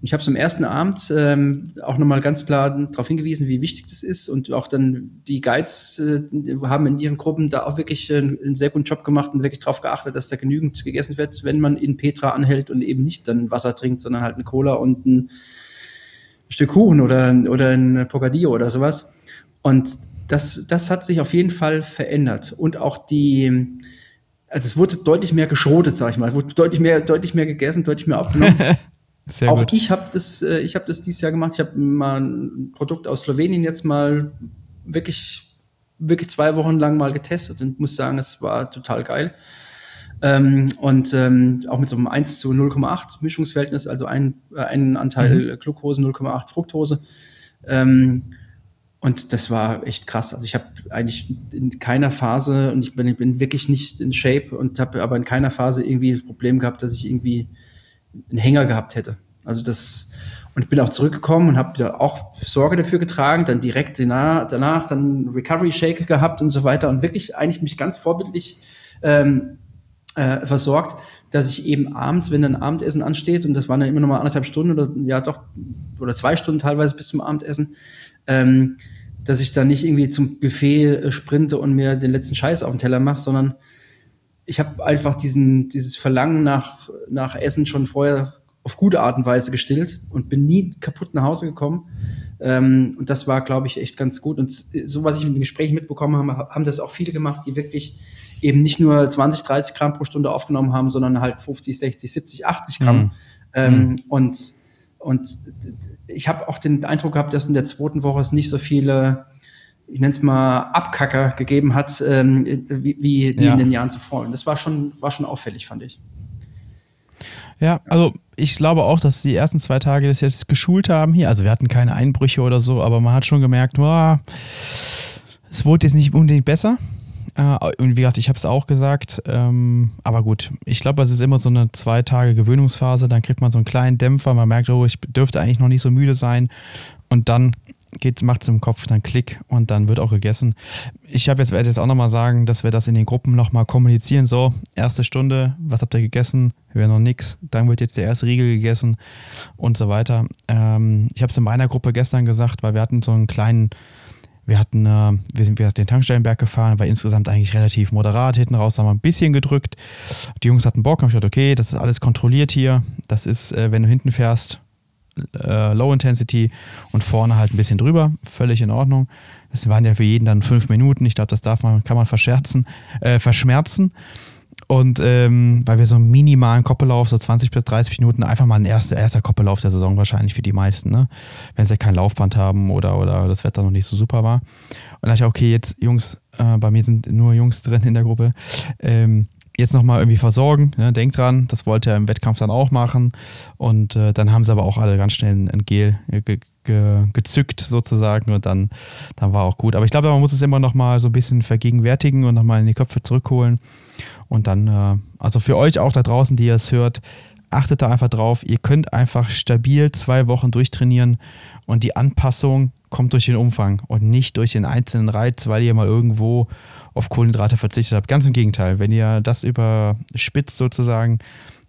Und ich habe es am ersten Abend ähm, auch nochmal ganz klar darauf hingewiesen, wie wichtig das ist. Und auch dann die Guides äh, haben in ihren Gruppen da auch wirklich äh, einen sehr guten Job gemacht und wirklich darauf geachtet, dass da genügend gegessen wird, wenn man in Petra anhält und eben nicht dann Wasser trinkt, sondern halt eine Cola und ein Stück Kuchen oder, oder ein Pocadillo oder sowas. Und das, das hat sich auf jeden Fall verändert. Und auch die, also es wurde deutlich mehr geschrotet, sag ich mal. Es wurde deutlich mehr, deutlich mehr gegessen, deutlich mehr aufgenommen. Sehr auch gut. ich habe das, äh, ich habe das dieses Jahr gemacht. Ich habe mal ein Produkt aus Slowenien jetzt mal wirklich, wirklich zwei Wochen lang mal getestet und muss sagen, es war total geil. Ähm, und ähm, auch mit so einem 1 zu 0,8 Mischungsverhältnis, also ein, äh, ein Anteil mhm. Glucose, 0,8 Fructose. Ähm, und das war echt krass. Also ich habe eigentlich in keiner Phase, und ich bin, ich bin wirklich nicht in Shape und habe aber in keiner Phase irgendwie das Problem gehabt, dass ich irgendwie einen Hänger gehabt hätte. Also das, und ich bin auch zurückgekommen und habe da auch Sorge dafür getragen, dann direkt danach, danach dann Recovery Shake gehabt und so weiter und wirklich eigentlich mich ganz vorbildlich ähm, äh, versorgt, dass ich eben abends, wenn dann Abendessen ansteht, und das waren dann immer noch mal anderthalb Stunden oder ja doch, oder zwei Stunden teilweise bis zum Abendessen, ähm, dass ich da nicht irgendwie zum Buffet äh, sprinte und mir den letzten Scheiß auf den Teller mache, sondern ich habe einfach diesen, dieses Verlangen nach, nach Essen schon vorher auf gute Art und Weise gestillt und bin nie kaputt nach Hause gekommen. Ähm, und das war, glaube ich, echt ganz gut. Und so, was ich in den Gesprächen mitbekommen habe, haben das auch viele gemacht, die wirklich eben nicht nur 20, 30 Gramm pro Stunde aufgenommen haben, sondern halt 50, 60, 70, 80 Gramm. Mhm. Ähm, mhm. Und und ich habe auch den Eindruck gehabt, dass in der zweiten Woche es nicht so viele, ich nenne es mal, Abkacker gegeben hat, ähm, wie, wie, ja. in den Jahren zuvor. Und das war schon, war schon auffällig, fand ich. Ja, also ich glaube auch, dass die ersten zwei Tage das jetzt geschult haben hier. Also wir hatten keine Einbrüche oder so, aber man hat schon gemerkt, oh, es wurde jetzt nicht unbedingt besser. Äh, und wie gesagt, ich habe es auch gesagt. Ähm, aber gut, ich glaube, es ist immer so eine zwei Tage Gewöhnungsphase. Dann kriegt man so einen kleinen Dämpfer. Man merkt, oh, ich dürfte eigentlich noch nicht so müde sein. Und dann macht es im Kopf dann Klick und dann wird auch gegessen. Ich habe jetzt, werde jetzt auch nochmal sagen, dass wir das in den Gruppen nochmal kommunizieren. So, erste Stunde, was habt ihr gegessen? Haben noch nichts. Dann wird jetzt der erste Riegel gegessen und so weiter. Ähm, ich habe es in meiner Gruppe gestern gesagt, weil wir hatten so einen kleinen wir hatten, äh, wir sind wieder den Tankstellenberg gefahren, war insgesamt eigentlich relativ moderat. Hinten raus haben wir ein bisschen gedrückt. Die Jungs hatten Bock, haben gesagt, okay, das ist alles kontrolliert hier. Das ist, äh, wenn du hinten fährst, äh, Low Intensity und vorne halt ein bisschen drüber. Völlig in Ordnung. Das waren ja für jeden dann fünf Minuten. Ich glaube, das darf man, kann man verscherzen, äh, verschmerzen. Und ähm, weil wir so einen minimalen Koppellauf, so 20 bis 30 Minuten, einfach mal ein erster, erster Koppellauf der Saison wahrscheinlich für die meisten, ne? Wenn sie kein Laufband haben oder, oder das Wetter noch nicht so super war. Und dachte ich, okay, jetzt Jungs, äh, bei mir sind nur Jungs drin in der Gruppe, ähm, jetzt nochmal irgendwie versorgen. Ne? Denkt dran, das wollte er im Wettkampf dann auch machen. Und äh, dann haben sie aber auch alle ganz schnell ein Gel ge ge gezückt sozusagen und dann, dann war auch gut. Aber ich glaube, man muss es immer nochmal so ein bisschen vergegenwärtigen und nochmal in die Köpfe zurückholen. Und dann, äh, also für euch auch da draußen, die ihr es hört, achtet da einfach drauf. Ihr könnt einfach stabil zwei Wochen durchtrainieren und die Anpassung kommt durch den Umfang und nicht durch den einzelnen Reiz, weil ihr mal irgendwo auf Kohlenhydrate verzichtet habt. Ganz im Gegenteil, wenn ihr das überspitzt sozusagen,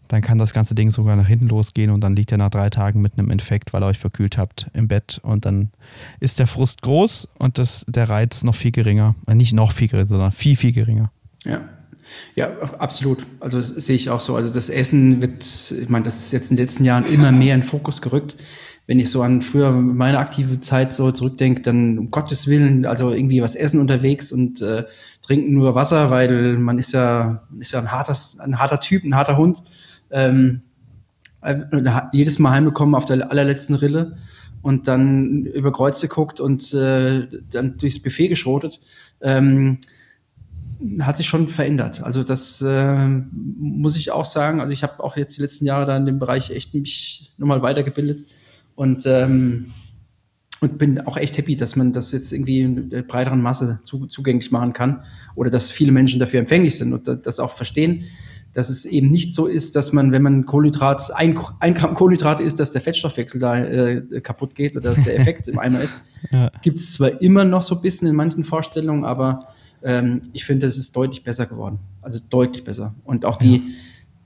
dann kann das ganze Ding sogar nach hinten losgehen und dann liegt er nach drei Tagen mit einem Infekt, weil ihr euch verkühlt habt im Bett und dann ist der Frust groß und das, der Reiz noch viel geringer. Äh, nicht noch viel geringer, sondern viel, viel geringer. Ja. Ja, absolut. Also das sehe ich auch so. Also das Essen wird, ich meine, das ist jetzt in den letzten Jahren immer mehr in Fokus gerückt. Wenn ich so an früher meine aktive Zeit so zurückdenke, dann um Gottes Willen, also irgendwie was essen unterwegs und äh, trinken nur Wasser, weil man ist ja, ist ja ein harter, ein harter Typ, ein harter Hund. Ähm, äh, jedes Mal heimgekommen auf der allerletzten Rille und dann über Kreuze guckt und äh, dann durchs Buffet geschrotet. Ähm, hat sich schon verändert. Also das äh, muss ich auch sagen. Also ich habe auch jetzt die letzten Jahre da in dem Bereich echt mich nochmal weitergebildet und und bin auch echt happy, dass man das jetzt irgendwie in der breiteren Masse zu, zugänglich machen kann oder dass viele Menschen dafür empfänglich sind und das auch verstehen, dass es eben nicht so ist, dass man, wenn man Kohlenhydrat, ein, ein Gramm Kohlenhydrat isst, dass der Fettstoffwechsel da äh, kaputt geht oder dass der Effekt im Eimer ist. Ja. Gibt es zwar immer noch so ein bisschen in manchen Vorstellungen, aber ähm, ich finde, es ist deutlich besser geworden. Also deutlich besser. Und auch die, ja.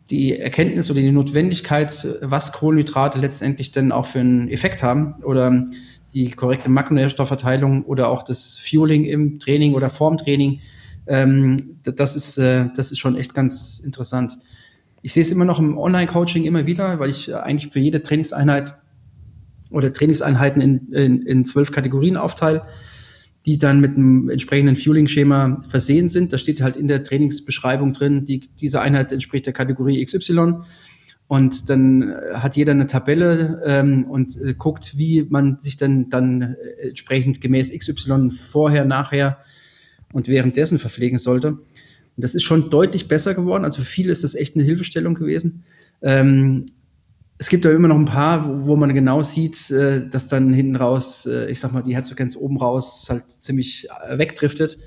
die Erkenntnis oder die Notwendigkeit, was Kohlenhydrate letztendlich denn auch für einen Effekt haben oder die korrekte Makronährstoffverteilung oder auch das Fueling im Training oder vorm Training, ähm, das, ist, äh, das ist schon echt ganz interessant. Ich sehe es immer noch im Online-Coaching immer wieder, weil ich eigentlich für jede Trainingseinheit oder Trainingseinheiten in, in, in zwölf Kategorien aufteile die dann mit einem entsprechenden Fueling-Schema versehen sind. Da steht halt in der Trainingsbeschreibung drin, die, diese Einheit entspricht der Kategorie XY. Und dann äh, hat jeder eine Tabelle ähm, und äh, guckt, wie man sich dann, dann äh, entsprechend gemäß XY vorher, nachher und währenddessen verpflegen sollte. Und das ist schon deutlich besser geworden. Also für viele ist das echt eine Hilfestellung gewesen. Ähm, es gibt aber immer noch ein paar, wo, wo man genau sieht, äh, dass dann hinten raus, äh, ich sag mal, die Herzfrequenz oben raus halt ziemlich äh, wegdriftet.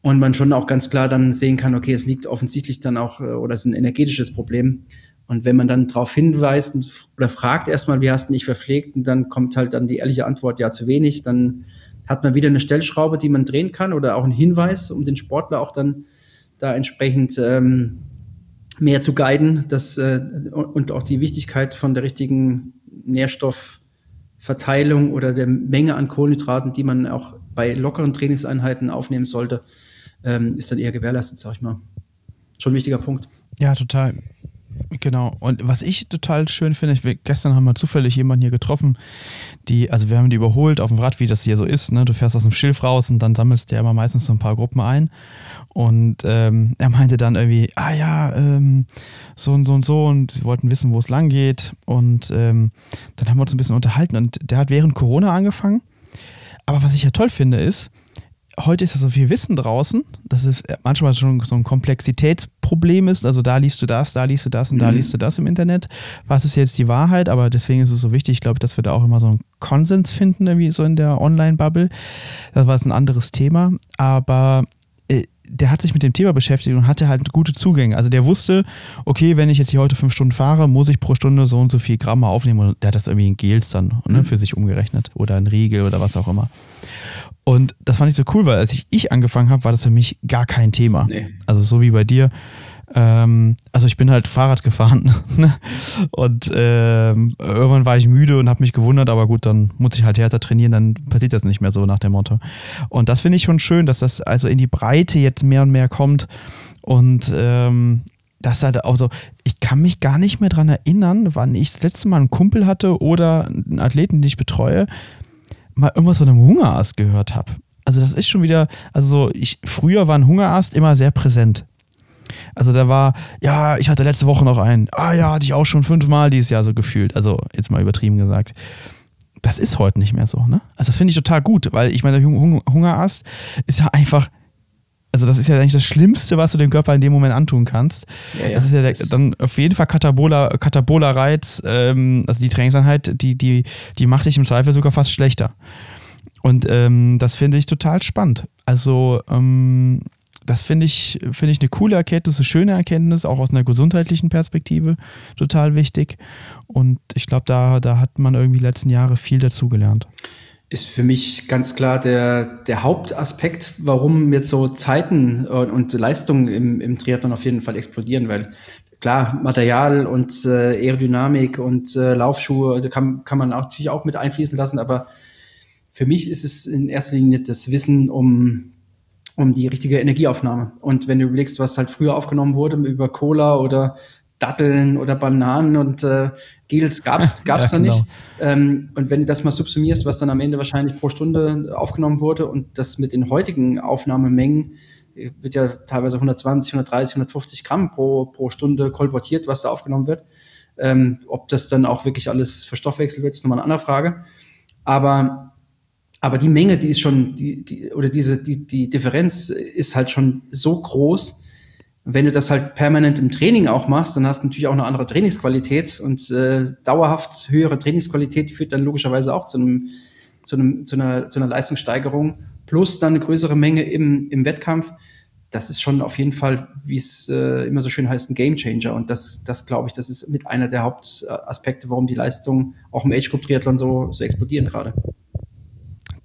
Und man schon auch ganz klar dann sehen kann, okay, es liegt offensichtlich dann auch, äh, oder es ist ein energetisches Problem. Und wenn man dann darauf hinweist oder fragt erstmal, wie hast du dich verpflegt, und dann kommt halt dann die ehrliche Antwort, ja, zu wenig, dann hat man wieder eine Stellschraube, die man drehen kann oder auch einen Hinweis, um den Sportler auch dann da entsprechend ähm, mehr zu guiden das, äh, und auch die Wichtigkeit von der richtigen Nährstoffverteilung oder der Menge an Kohlenhydraten, die man auch bei lockeren Trainingseinheiten aufnehmen sollte, ähm, ist dann eher gewährleistet, sag ich mal. Schon ein wichtiger Punkt. Ja, total. Genau. Und was ich total schön finde, ich, gestern haben wir zufällig jemanden hier getroffen, die, also wir haben die überholt auf dem Rad, wie das hier so ist. Ne? Du fährst aus dem Schilf raus und dann sammelst du ja immer meistens so ein paar Gruppen ein. Und ähm, er meinte dann irgendwie, ah ja, ähm, so und so und so und sie wollten wissen, wo es lang geht. Und ähm, dann haben wir uns ein bisschen unterhalten und der hat während Corona angefangen. Aber was ich ja toll finde, ist, heute ist ja so viel Wissen draußen, dass es manchmal schon so ein Komplexitätsproblem ist. Also da liest du das, da liest du das und mhm. da liest du das im Internet. Was ist jetzt die Wahrheit? Aber deswegen ist es so wichtig, ich glaube, dass wir da auch immer so einen Konsens finden, irgendwie so in der Online-Bubble. Das war jetzt ein anderes Thema. Aber der hat sich mit dem Thema beschäftigt und hatte halt gute Zugänge. Also der wusste, okay, wenn ich jetzt hier heute fünf Stunden fahre, muss ich pro Stunde so und so viel Gramm aufnehmen. Und der hat das irgendwie in Gels dann ne, mhm. für sich umgerechnet oder ein Riegel oder was auch immer. Und das fand ich so cool, weil als ich, ich angefangen habe, war das für mich gar kein Thema. Nee. Also so wie bei dir. Ähm, also ich bin halt Fahrrad gefahren ne? und ähm, irgendwann war ich müde und habe mich gewundert, aber gut, dann muss ich halt härter trainieren, dann passiert das nicht mehr so nach dem Motto. Und das finde ich schon schön, dass das also in die Breite jetzt mehr und mehr kommt und ähm, das halt auch so, ich kann mich gar nicht mehr daran erinnern, wann ich das letzte Mal einen Kumpel hatte oder einen Athleten, den ich betreue, mal irgendwas von einem Hungerast gehört habe. Also das ist schon wieder, also ich, früher war ein Hungerast immer sehr präsent. Also da war, ja, ich hatte letzte Woche noch einen. Ah ja, hatte ich auch schon fünfmal dieses Jahr so gefühlt. Also jetzt mal übertrieben gesagt. Das ist heute nicht mehr so, ne? Also das finde ich total gut, weil ich meine, der Hungerast ist ja einfach also das ist ja eigentlich das Schlimmste, was du dem Körper in dem Moment antun kannst. Ja, ja. Das ist ja der, dann auf jeden Fall Katabola, Katabola-Reiz, ähm, also die Trainingseinheit, die, die, die macht dich im Zweifel sogar fast schlechter. Und ähm, das finde ich total spannend. Also ähm, das finde ich, find ich eine coole Erkenntnis, eine schöne Erkenntnis, auch aus einer gesundheitlichen Perspektive total wichtig. Und ich glaube, da, da hat man irgendwie die letzten Jahre viel dazugelernt ist für mich ganz klar der, der Hauptaspekt, warum jetzt so Zeiten und, Leistungen im, im Triathlon auf jeden Fall explodieren, weil klar, Material und äh, Aerodynamik und äh, Laufschuhe also kann, kann man natürlich auch mit einfließen lassen, aber für mich ist es in erster Linie das Wissen um, um die richtige Energieaufnahme. Und wenn du überlegst, was halt früher aufgenommen wurde über Cola oder Datteln oder Bananen und äh, Gels gab's gab's ja, da genau. nicht. Ähm, und wenn du das mal subsumierst, was dann am Ende wahrscheinlich pro Stunde aufgenommen wurde und das mit den heutigen Aufnahmemengen äh, wird ja teilweise 120, 130, 150 Gramm pro, pro Stunde kolportiert, was da aufgenommen wird. Ähm, ob das dann auch wirklich alles verstoffwechselt wird, ist nochmal eine andere Frage. Aber, aber die Menge, die ist schon, die, die, oder diese, die, die Differenz ist halt schon so groß, wenn du das halt permanent im Training auch machst, dann hast du natürlich auch eine andere Trainingsqualität und äh, dauerhaft höhere Trainingsqualität führt dann logischerweise auch zu, einem, zu, einem, zu, einer, zu einer Leistungssteigerung plus dann eine größere Menge im, im Wettkampf. Das ist schon auf jeden Fall, wie es äh, immer so schön heißt, ein Gamechanger Und das, das glaube ich, das ist mit einer der Hauptaspekte, warum die Leistungen auch im Age Group Triathlon so, so explodieren gerade.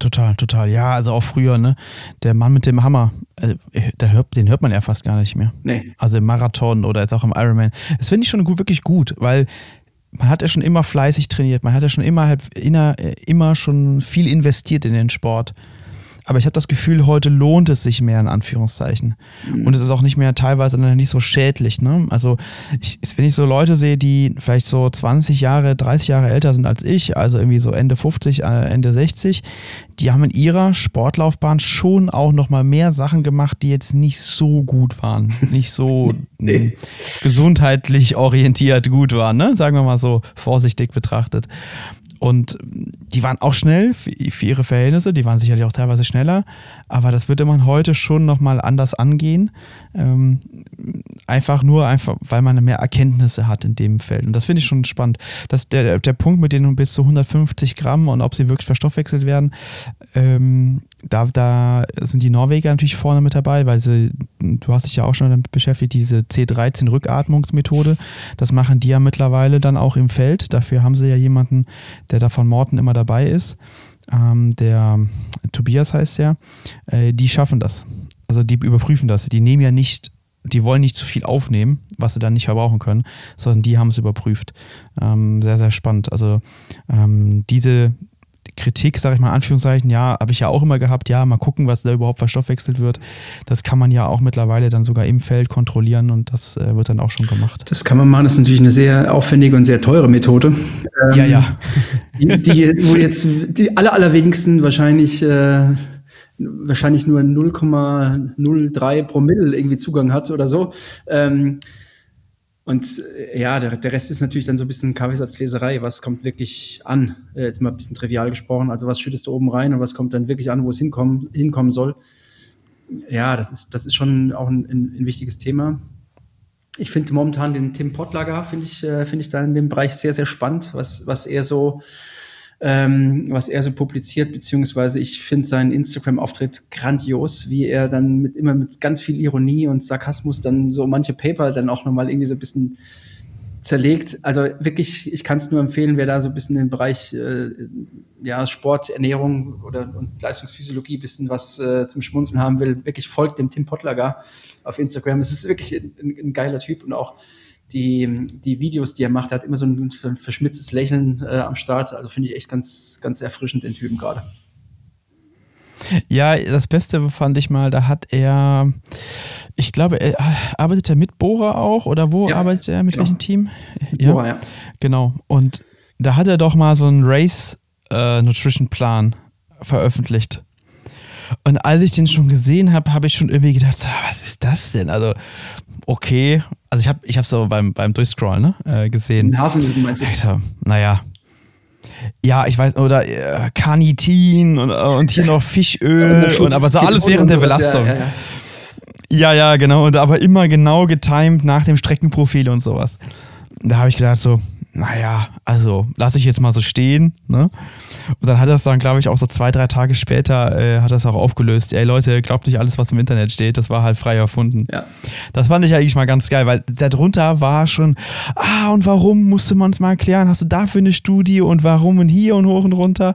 Total, total. Ja, also auch früher, ne? Der Mann mit dem Hammer, äh, der hört, den hört man ja fast gar nicht mehr. Nee. Also im Marathon oder jetzt auch im Ironman. Das finde ich schon gut, wirklich gut, weil man hat ja schon immer fleißig trainiert, man hat ja schon immer, halt immer, immer schon viel investiert in den Sport. Aber ich habe das Gefühl, heute lohnt es sich mehr in Anführungszeichen. Mhm. Und es ist auch nicht mehr teilweise nicht so schädlich. Ne? Also ich, wenn ich so Leute sehe, die vielleicht so 20 Jahre, 30 Jahre älter sind als ich, also irgendwie so Ende 50, äh, Ende 60, die haben in ihrer Sportlaufbahn schon auch nochmal mehr Sachen gemacht, die jetzt nicht so gut waren. Nicht so nee. gesundheitlich orientiert gut waren, ne? sagen wir mal so vorsichtig betrachtet. Und die waren auch schnell für, ihre Verhältnisse, die waren sicherlich auch teilweise schneller, aber das würde man heute schon nochmal anders angehen. Ähm, einfach nur, einfach, weil man mehr Erkenntnisse hat in dem Feld. Und das finde ich schon spannend. Das, der, der Punkt mit denen bis zu 150 Gramm und ob sie wirklich verstoffwechselt werden, ähm, da, da sind die Norweger natürlich vorne mit dabei, weil sie, du hast dich ja auch schon damit beschäftigt, diese C13-Rückatmungsmethode, das machen die ja mittlerweile dann auch im Feld. Dafür haben sie ja jemanden, der da von Morten immer dabei ist. Ähm, der Tobias heißt ja, äh, die schaffen das. Also die überprüfen das. Die nehmen ja nicht, die wollen nicht zu viel aufnehmen, was sie dann nicht verbrauchen können, sondern die haben es überprüft. Ähm, sehr, sehr spannend. Also ähm, diese, Kritik, sage ich mal Anführungszeichen, ja, habe ich ja auch immer gehabt, ja, mal gucken, was da überhaupt verstoffwechselt wird. Das kann man ja auch mittlerweile dann sogar im Feld kontrollieren und das äh, wird dann auch schon gemacht. Das kann man machen, das ist natürlich eine sehr aufwendige und sehr teure Methode. Ähm, ja, ja. Die, die, wo jetzt die aller, allerwenigsten wahrscheinlich äh, wahrscheinlich nur 0,03 Promille irgendwie Zugang hat oder so. Ähm, und äh, ja, der, der Rest ist natürlich dann so ein bisschen Kaffeesatzleserei. Was kommt wirklich an? Äh, jetzt mal ein bisschen trivial gesprochen. Also was schüttest du oben rein und was kommt dann wirklich an, wo es hinkommen, hinkommen soll? Ja, das ist, das ist schon auch ein, ein, wichtiges Thema. Ich finde momentan den Tim Pottlager, finde ich, äh, finde ich da in dem Bereich sehr, sehr spannend, was, was er so ähm, was er so publiziert, beziehungsweise ich finde seinen Instagram-Auftritt grandios, wie er dann mit immer mit ganz viel Ironie und Sarkasmus dann so manche Paper dann auch nochmal irgendwie so ein bisschen zerlegt. Also wirklich, ich kann es nur empfehlen, wer da so ein bisschen im Bereich äh, ja, Sport, Ernährung oder und Leistungsphysiologie ein bisschen was äh, zum Schmunzeln haben will, wirklich folgt dem Tim Pottlager auf Instagram. Es ist wirklich ein, ein geiler Typ und auch die, die Videos, die er macht, er hat immer so ein verschmitztes Lächeln äh, am Start. Also finde ich echt ganz, ganz erfrischend, den Typen gerade. Ja, das Beste fand ich mal, da hat er, ich glaube, er, arbeitet er mit Bora auch oder wo ja, arbeitet er, mit genau. welchem Team? Ja, Bora, ja. Genau. Und da hat er doch mal so einen Race äh, Nutrition Plan veröffentlicht. Und als ich den schon gesehen habe, habe ich schon irgendwie gedacht, was ist das denn? Also, okay, also ich habe ich hab so beim, beim Durchscrollen ne, äh, gesehen. Haselnuss meinst du? Alter, naja. Ja, ich weiß, oder äh, Carnitin und, äh, und hier noch Fischöl und aber so alles während der Belastung. Ja, ja, ja. ja, ja, genau. Und aber immer genau getimed nach dem Streckenprofil und sowas. Da habe ich gedacht so, naja, also lasse ich jetzt mal so stehen. Ne? Und dann hat er es dann, glaube ich, auch so zwei, drei Tage später, äh, hat er es auch aufgelöst. Ey Leute, glaubt nicht alles, was im Internet steht, das war halt frei erfunden. Ja. Das fand ich eigentlich mal ganz geil, weil darunter war schon, ah, und warum musste man es mal erklären? Hast du dafür eine Studie und warum und hier und hoch und runter?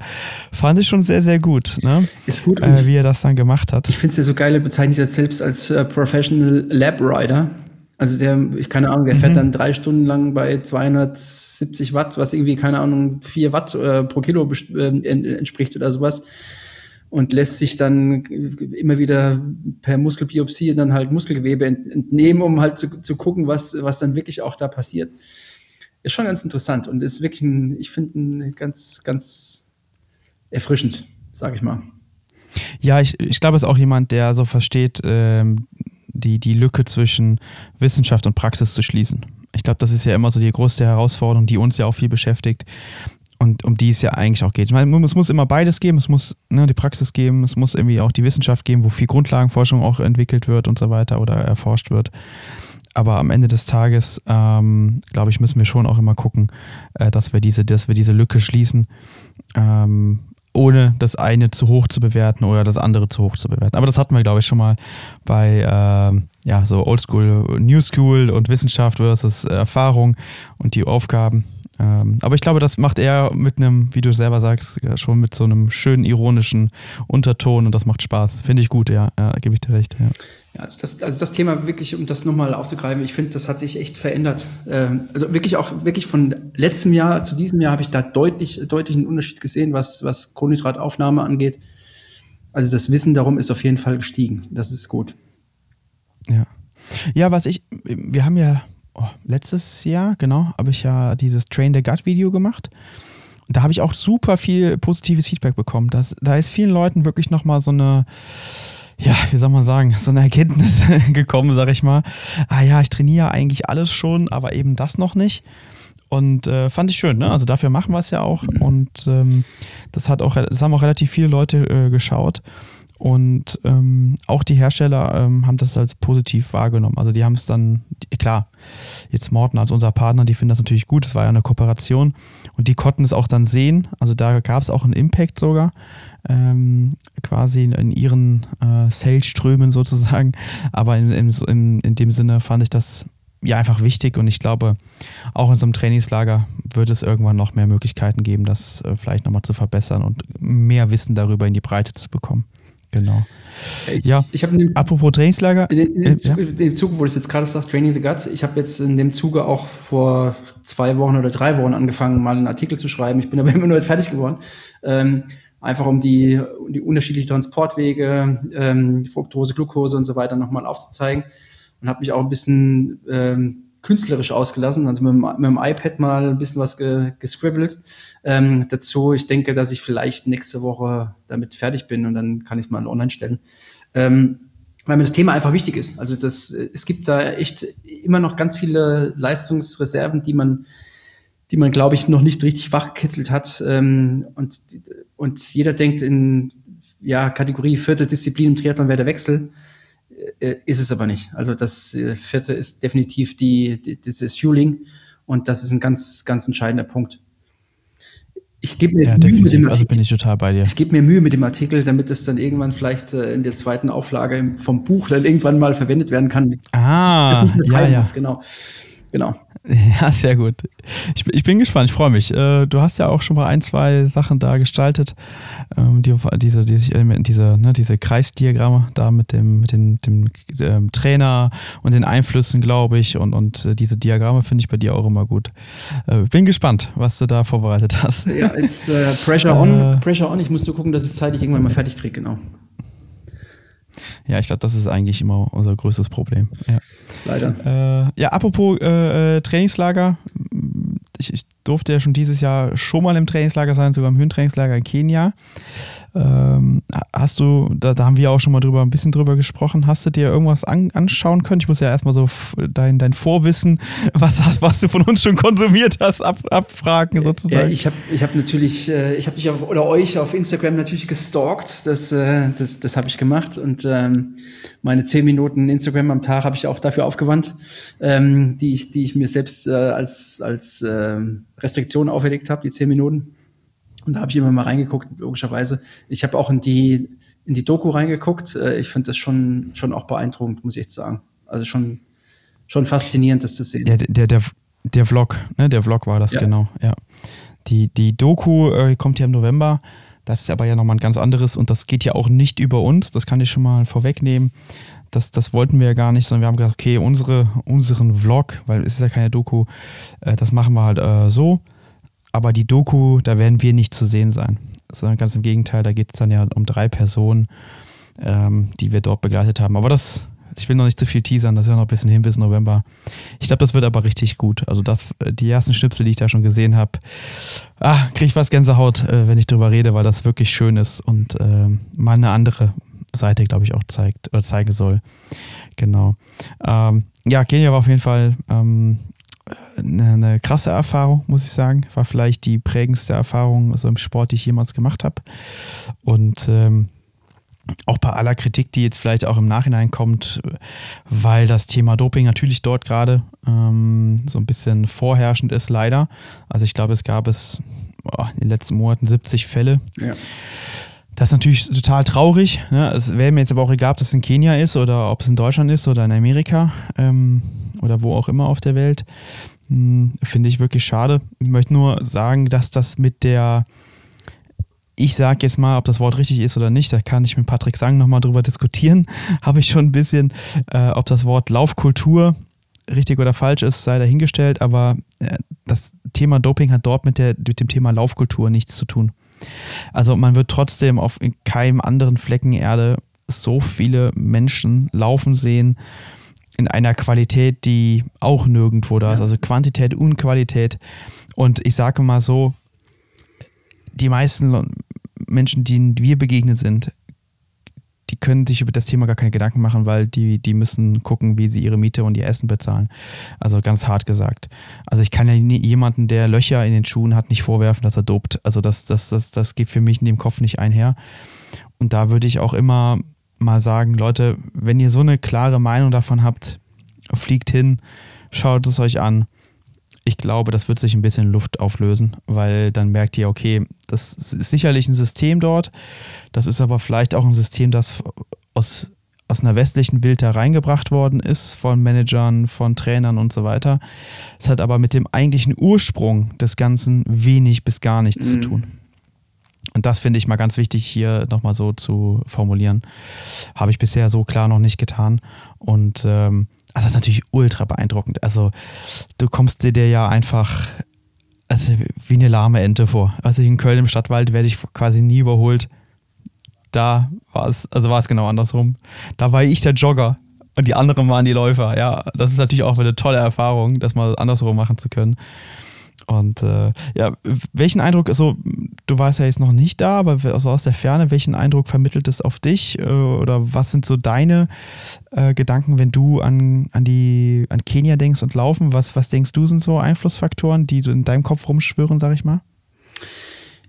Fand ich schon sehr, sehr gut. Ne? Ist gut. Äh, wie er das dann gemacht hat. Ich finde es ja so geil, er bezeichnet sich selbst als äh, Professional Lab Rider. Also der, ich keine Ahnung, der mhm. fährt dann drei Stunden lang bei 270 Watt, was irgendwie, keine Ahnung, vier Watt äh, pro Kilo äh, entspricht oder sowas. Und lässt sich dann immer wieder per Muskelbiopsie dann halt Muskelgewebe entnehmen, um halt zu, zu gucken, was, was dann wirklich auch da passiert. Ist schon ganz interessant und ist wirklich ein, ich finde, ganz, ganz erfrischend, sage ich mal. Ja, ich, ich glaube, es ist auch jemand, der so versteht, ähm, die, die Lücke zwischen Wissenschaft und Praxis zu schließen. Ich glaube, das ist ja immer so die größte Herausforderung, die uns ja auch viel beschäftigt und um die es ja eigentlich auch geht. Ich meine, es muss immer beides geben, es muss ne, die Praxis geben, es muss irgendwie auch die Wissenschaft geben, wo viel Grundlagenforschung auch entwickelt wird und so weiter oder erforscht wird. Aber am Ende des Tages, ähm, glaube ich, müssen wir schon auch immer gucken, äh, dass wir diese, dass wir diese Lücke schließen. Ähm, ohne das eine zu hoch zu bewerten oder das andere zu hoch zu bewerten. Aber das hatten wir, glaube ich, schon mal bei äh, ja, so Oldschool, New School und Wissenschaft versus Erfahrung und die Aufgaben. Ähm, aber ich glaube, das macht er mit einem, wie du selber sagst, schon mit so einem schönen ironischen Unterton und das macht Spaß. Finde ich gut, ja, ja gebe ich dir recht. Ja. Ja, also das, also das Thema wirklich, um das nochmal aufzugreifen, ich finde, das hat sich echt verändert. Ähm, also wirklich auch, wirklich von letztem Jahr zu diesem Jahr habe ich da deutlich, deutlich einen Unterschied gesehen, was, was Kohlenhydrataufnahme angeht. Also das Wissen darum ist auf jeden Fall gestiegen. Das ist gut. Ja. Ja, was ich, wir haben ja oh, letztes Jahr, genau, habe ich ja dieses Train the Gut Video gemacht. Da habe ich auch super viel positives Feedback bekommen. Das, da ist vielen Leuten wirklich nochmal so eine, ja, wie soll man sagen, so eine Erkenntnis gekommen, sag ich mal. Ah ja, ich trainiere eigentlich alles schon, aber eben das noch nicht. Und äh, fand ich schön, ne? Also dafür machen wir es ja auch. Und ähm, das hat auch, das haben auch relativ viele Leute äh, geschaut. Und ähm, auch die Hersteller ähm, haben das als positiv wahrgenommen. Also die haben es dann, klar, jetzt Morten als unser Partner, die finden das natürlich gut, es war ja eine Kooperation und die konnten es auch dann sehen. Also da gab es auch einen Impact sogar, ähm, quasi in, ihren äh, Sales-Strömen sozusagen. Aber in, in, in dem Sinne fand ich das ja einfach wichtig und ich glaube, auch in so einem Trainingslager wird es irgendwann noch mehr Möglichkeiten geben, das äh, vielleicht nochmal zu verbessern und mehr Wissen darüber in die Breite zu bekommen. Genau. Ich, ja, ich habe apropos Trainingslager. In, in, ja? in, dem Zuge, wo du jetzt gerade sagst, Training the Gut, ich habe jetzt in dem Zuge auch vor zwei Wochen oder drei Wochen angefangen, mal einen Artikel zu schreiben. Ich bin aber immer nur nicht fertig geworden. Ähm, einfach um die, um die unterschiedlichen Transportwege, ähm, Fructose, Glucose und so weiter nochmal aufzuzeigen. Und habe mich auch ein bisschen ähm, künstlerisch ausgelassen, also mit mit dem iPad mal ein bisschen was ge, gescribbelt. Ähm, dazu, ich denke, dass ich vielleicht nächste Woche damit fertig bin und dann kann ich es mal online stellen. Ähm, weil mir das Thema einfach wichtig ist. Also das, es gibt da echt immer noch ganz viele Leistungsreserven, die man, die man, glaube ich, noch nicht richtig wachgekitzelt hat. Ähm, und, und jeder denkt in ja, Kategorie vierte Disziplin im Triathlon wäre der Wechsel. Äh, ist es aber nicht. Also das äh, vierte ist definitiv die, die, dieses Fueling und das ist ein ganz, ganz entscheidender Punkt. Ich gebe mir jetzt ja, Mühe mit dem also Artikel. Also bin ich total bei dir. Ich gebe mir Mühe mit dem Artikel, damit es dann irgendwann vielleicht äh, in der zweiten Auflage vom Buch dann irgendwann mal verwendet werden kann. Ah, ja, ja. Muss, genau. Genau. Ja, sehr gut. Ich, ich bin gespannt, ich freue mich. Äh, du hast ja auch schon mal ein, zwei Sachen da gestaltet. Ähm, die, diese, diese, diese, ne, diese Kreisdiagramme da mit dem, mit dem, dem ähm, Trainer und den Einflüssen, glaube ich. Und, und äh, diese Diagramme finde ich bei dir auch immer gut. Äh, bin gespannt, was du da vorbereitet hast. Ja, it's uh, pressure on. Pressure on. Ich muss nur gucken, dass ich es zeitlich irgendwann mal fertig kriege, genau. Ja, ich glaube, das ist eigentlich immer unser größtes Problem. Ja. Leider. Äh, ja, apropos äh, äh, Trainingslager. Ich, ich, durfte ja schon dieses Jahr schon mal im Trainingslager sein, sogar im Höhentrainingslager in Kenia. Ähm, hast du, da, da, haben wir auch schon mal drüber ein bisschen drüber gesprochen, hast du dir irgendwas an, anschauen können? Ich muss ja erstmal so dein, dein Vorwissen, was, hast, was du von uns schon konsumiert hast, ab, abfragen sozusagen. Ja, ich habe ich hab natürlich, äh, ich habe dich auf, oder euch auf Instagram natürlich gestalkt, das, äh, das, das habe ich gemacht und ähm, meine zehn Minuten Instagram am Tag habe ich auch dafür aufgewandt, ähm, die, ich, die ich mir selbst äh, als, als äh, Restriktion auferlegt habe, die zehn Minuten. Und da habe ich immer mal reingeguckt, logischerweise. Ich habe auch in die, in die Doku reingeguckt. Äh, ich finde das schon, schon auch beeindruckend, muss ich echt sagen. Also schon, schon faszinierend, das zu sehen. Ja, der, der, der Vlog, ne? Der Vlog war das, ja. genau, ja. Die, die Doku äh, kommt ja im November. Das ist aber ja nochmal ein ganz anderes und das geht ja auch nicht über uns, das kann ich schon mal vorwegnehmen. das, das wollten wir ja gar nicht, sondern wir haben gesagt, okay, unsere, unseren Vlog, weil es ist ja keine Doku, äh, das machen wir halt äh, so. Aber die Doku, da werden wir nicht zu sehen sein. Sondern ganz im Gegenteil, da geht es dann ja um drei Personen, ähm, die wir dort begleitet haben. Aber das, ich will noch nicht zu viel teasern, das ist ja noch ein bisschen hin bis November. Ich glaube, das wird aber richtig gut. Also das, die ersten Schnipsel, die ich da schon gesehen habe, ah, kriege ich was Gänsehaut, äh, wenn ich drüber rede, weil das wirklich schön ist und äh, mal eine andere Seite, glaube ich, auch zeigt oder zeigen soll. Genau. Ähm, ja, Kenia war auf jeden Fall ähm, eine, krasse Erfahrung, muss ich sagen. War vielleicht die prägendste Erfahrung so im Sport, die ich jemals gemacht habe. Und ähm, auch bei aller Kritik, die jetzt vielleicht auch im Nachhinein kommt, weil das Thema Doping natürlich dort gerade ähm, so ein bisschen vorherrschend ist, leider. Also ich glaube, es gab es oh, in den letzten Monaten 70 Fälle. Ja. Das ist natürlich total traurig. Ne? Es wäre mir jetzt aber auch egal, ob das in Kenia ist oder ob es in Deutschland ist oder in Amerika ähm, oder wo auch immer auf der Welt. Hm, Finde ich wirklich schade. Ich möchte nur sagen, dass das mit der, ich sage jetzt mal, ob das Wort richtig ist oder nicht, da kann ich mit Patrick Sang nochmal drüber diskutieren. Habe ich schon ein bisschen, äh, ob das Wort Laufkultur richtig oder falsch ist, sei dahingestellt, aber äh, das Thema Doping hat dort mit, der, mit dem Thema Laufkultur nichts zu tun. Also man wird trotzdem auf keinem anderen Flecken Erde so viele Menschen laufen sehen in einer Qualität, die auch nirgendwo da ist. Also Quantität und Qualität. Und ich sage mal so, die meisten Menschen, denen wir begegnet sind, die können sich über das Thema gar keine Gedanken machen, weil die, die müssen gucken, wie sie ihre Miete und ihr Essen bezahlen. Also ganz hart gesagt. Also ich kann ja nie, jemanden, der Löcher in den Schuhen hat, nicht vorwerfen, dass er dopt. Also das, das, das, das geht für mich in dem Kopf nicht einher. Und da würde ich auch immer mal sagen, Leute, wenn ihr so eine klare Meinung davon habt, fliegt hin, schaut es euch an ich glaube, das wird sich ein bisschen Luft auflösen, weil dann merkt ihr, okay, das ist sicherlich ein System dort, das ist aber vielleicht auch ein System, das aus, aus einer westlichen Welt hereingebracht worden ist, von Managern, von Trainern und so weiter. Es hat aber mit dem eigentlichen Ursprung des Ganzen wenig bis gar nichts mhm. zu tun. Und das finde ich mal ganz wichtig hier nochmal so zu formulieren. Habe ich bisher so klar noch nicht getan. Und ähm, also das ist natürlich ultra beeindruckend. Also du kommst dir ja einfach also wie eine lahme Ente vor. Also in Köln im Stadtwald werde ich quasi nie überholt. Da war es, also war es genau andersrum. Da war ich der Jogger und die anderen waren die Läufer. Ja, das ist natürlich auch eine tolle Erfahrung, das mal andersrum machen zu können. Und äh, ja, welchen Eindruck, also du warst ja jetzt noch nicht da, aber also aus der Ferne, welchen Eindruck vermittelt es auf dich? Äh, oder was sind so deine äh, Gedanken, wenn du an, an, die, an Kenia denkst und Laufen? Was, was denkst du, sind so Einflussfaktoren, die in deinem Kopf rumschwören, sag ich mal?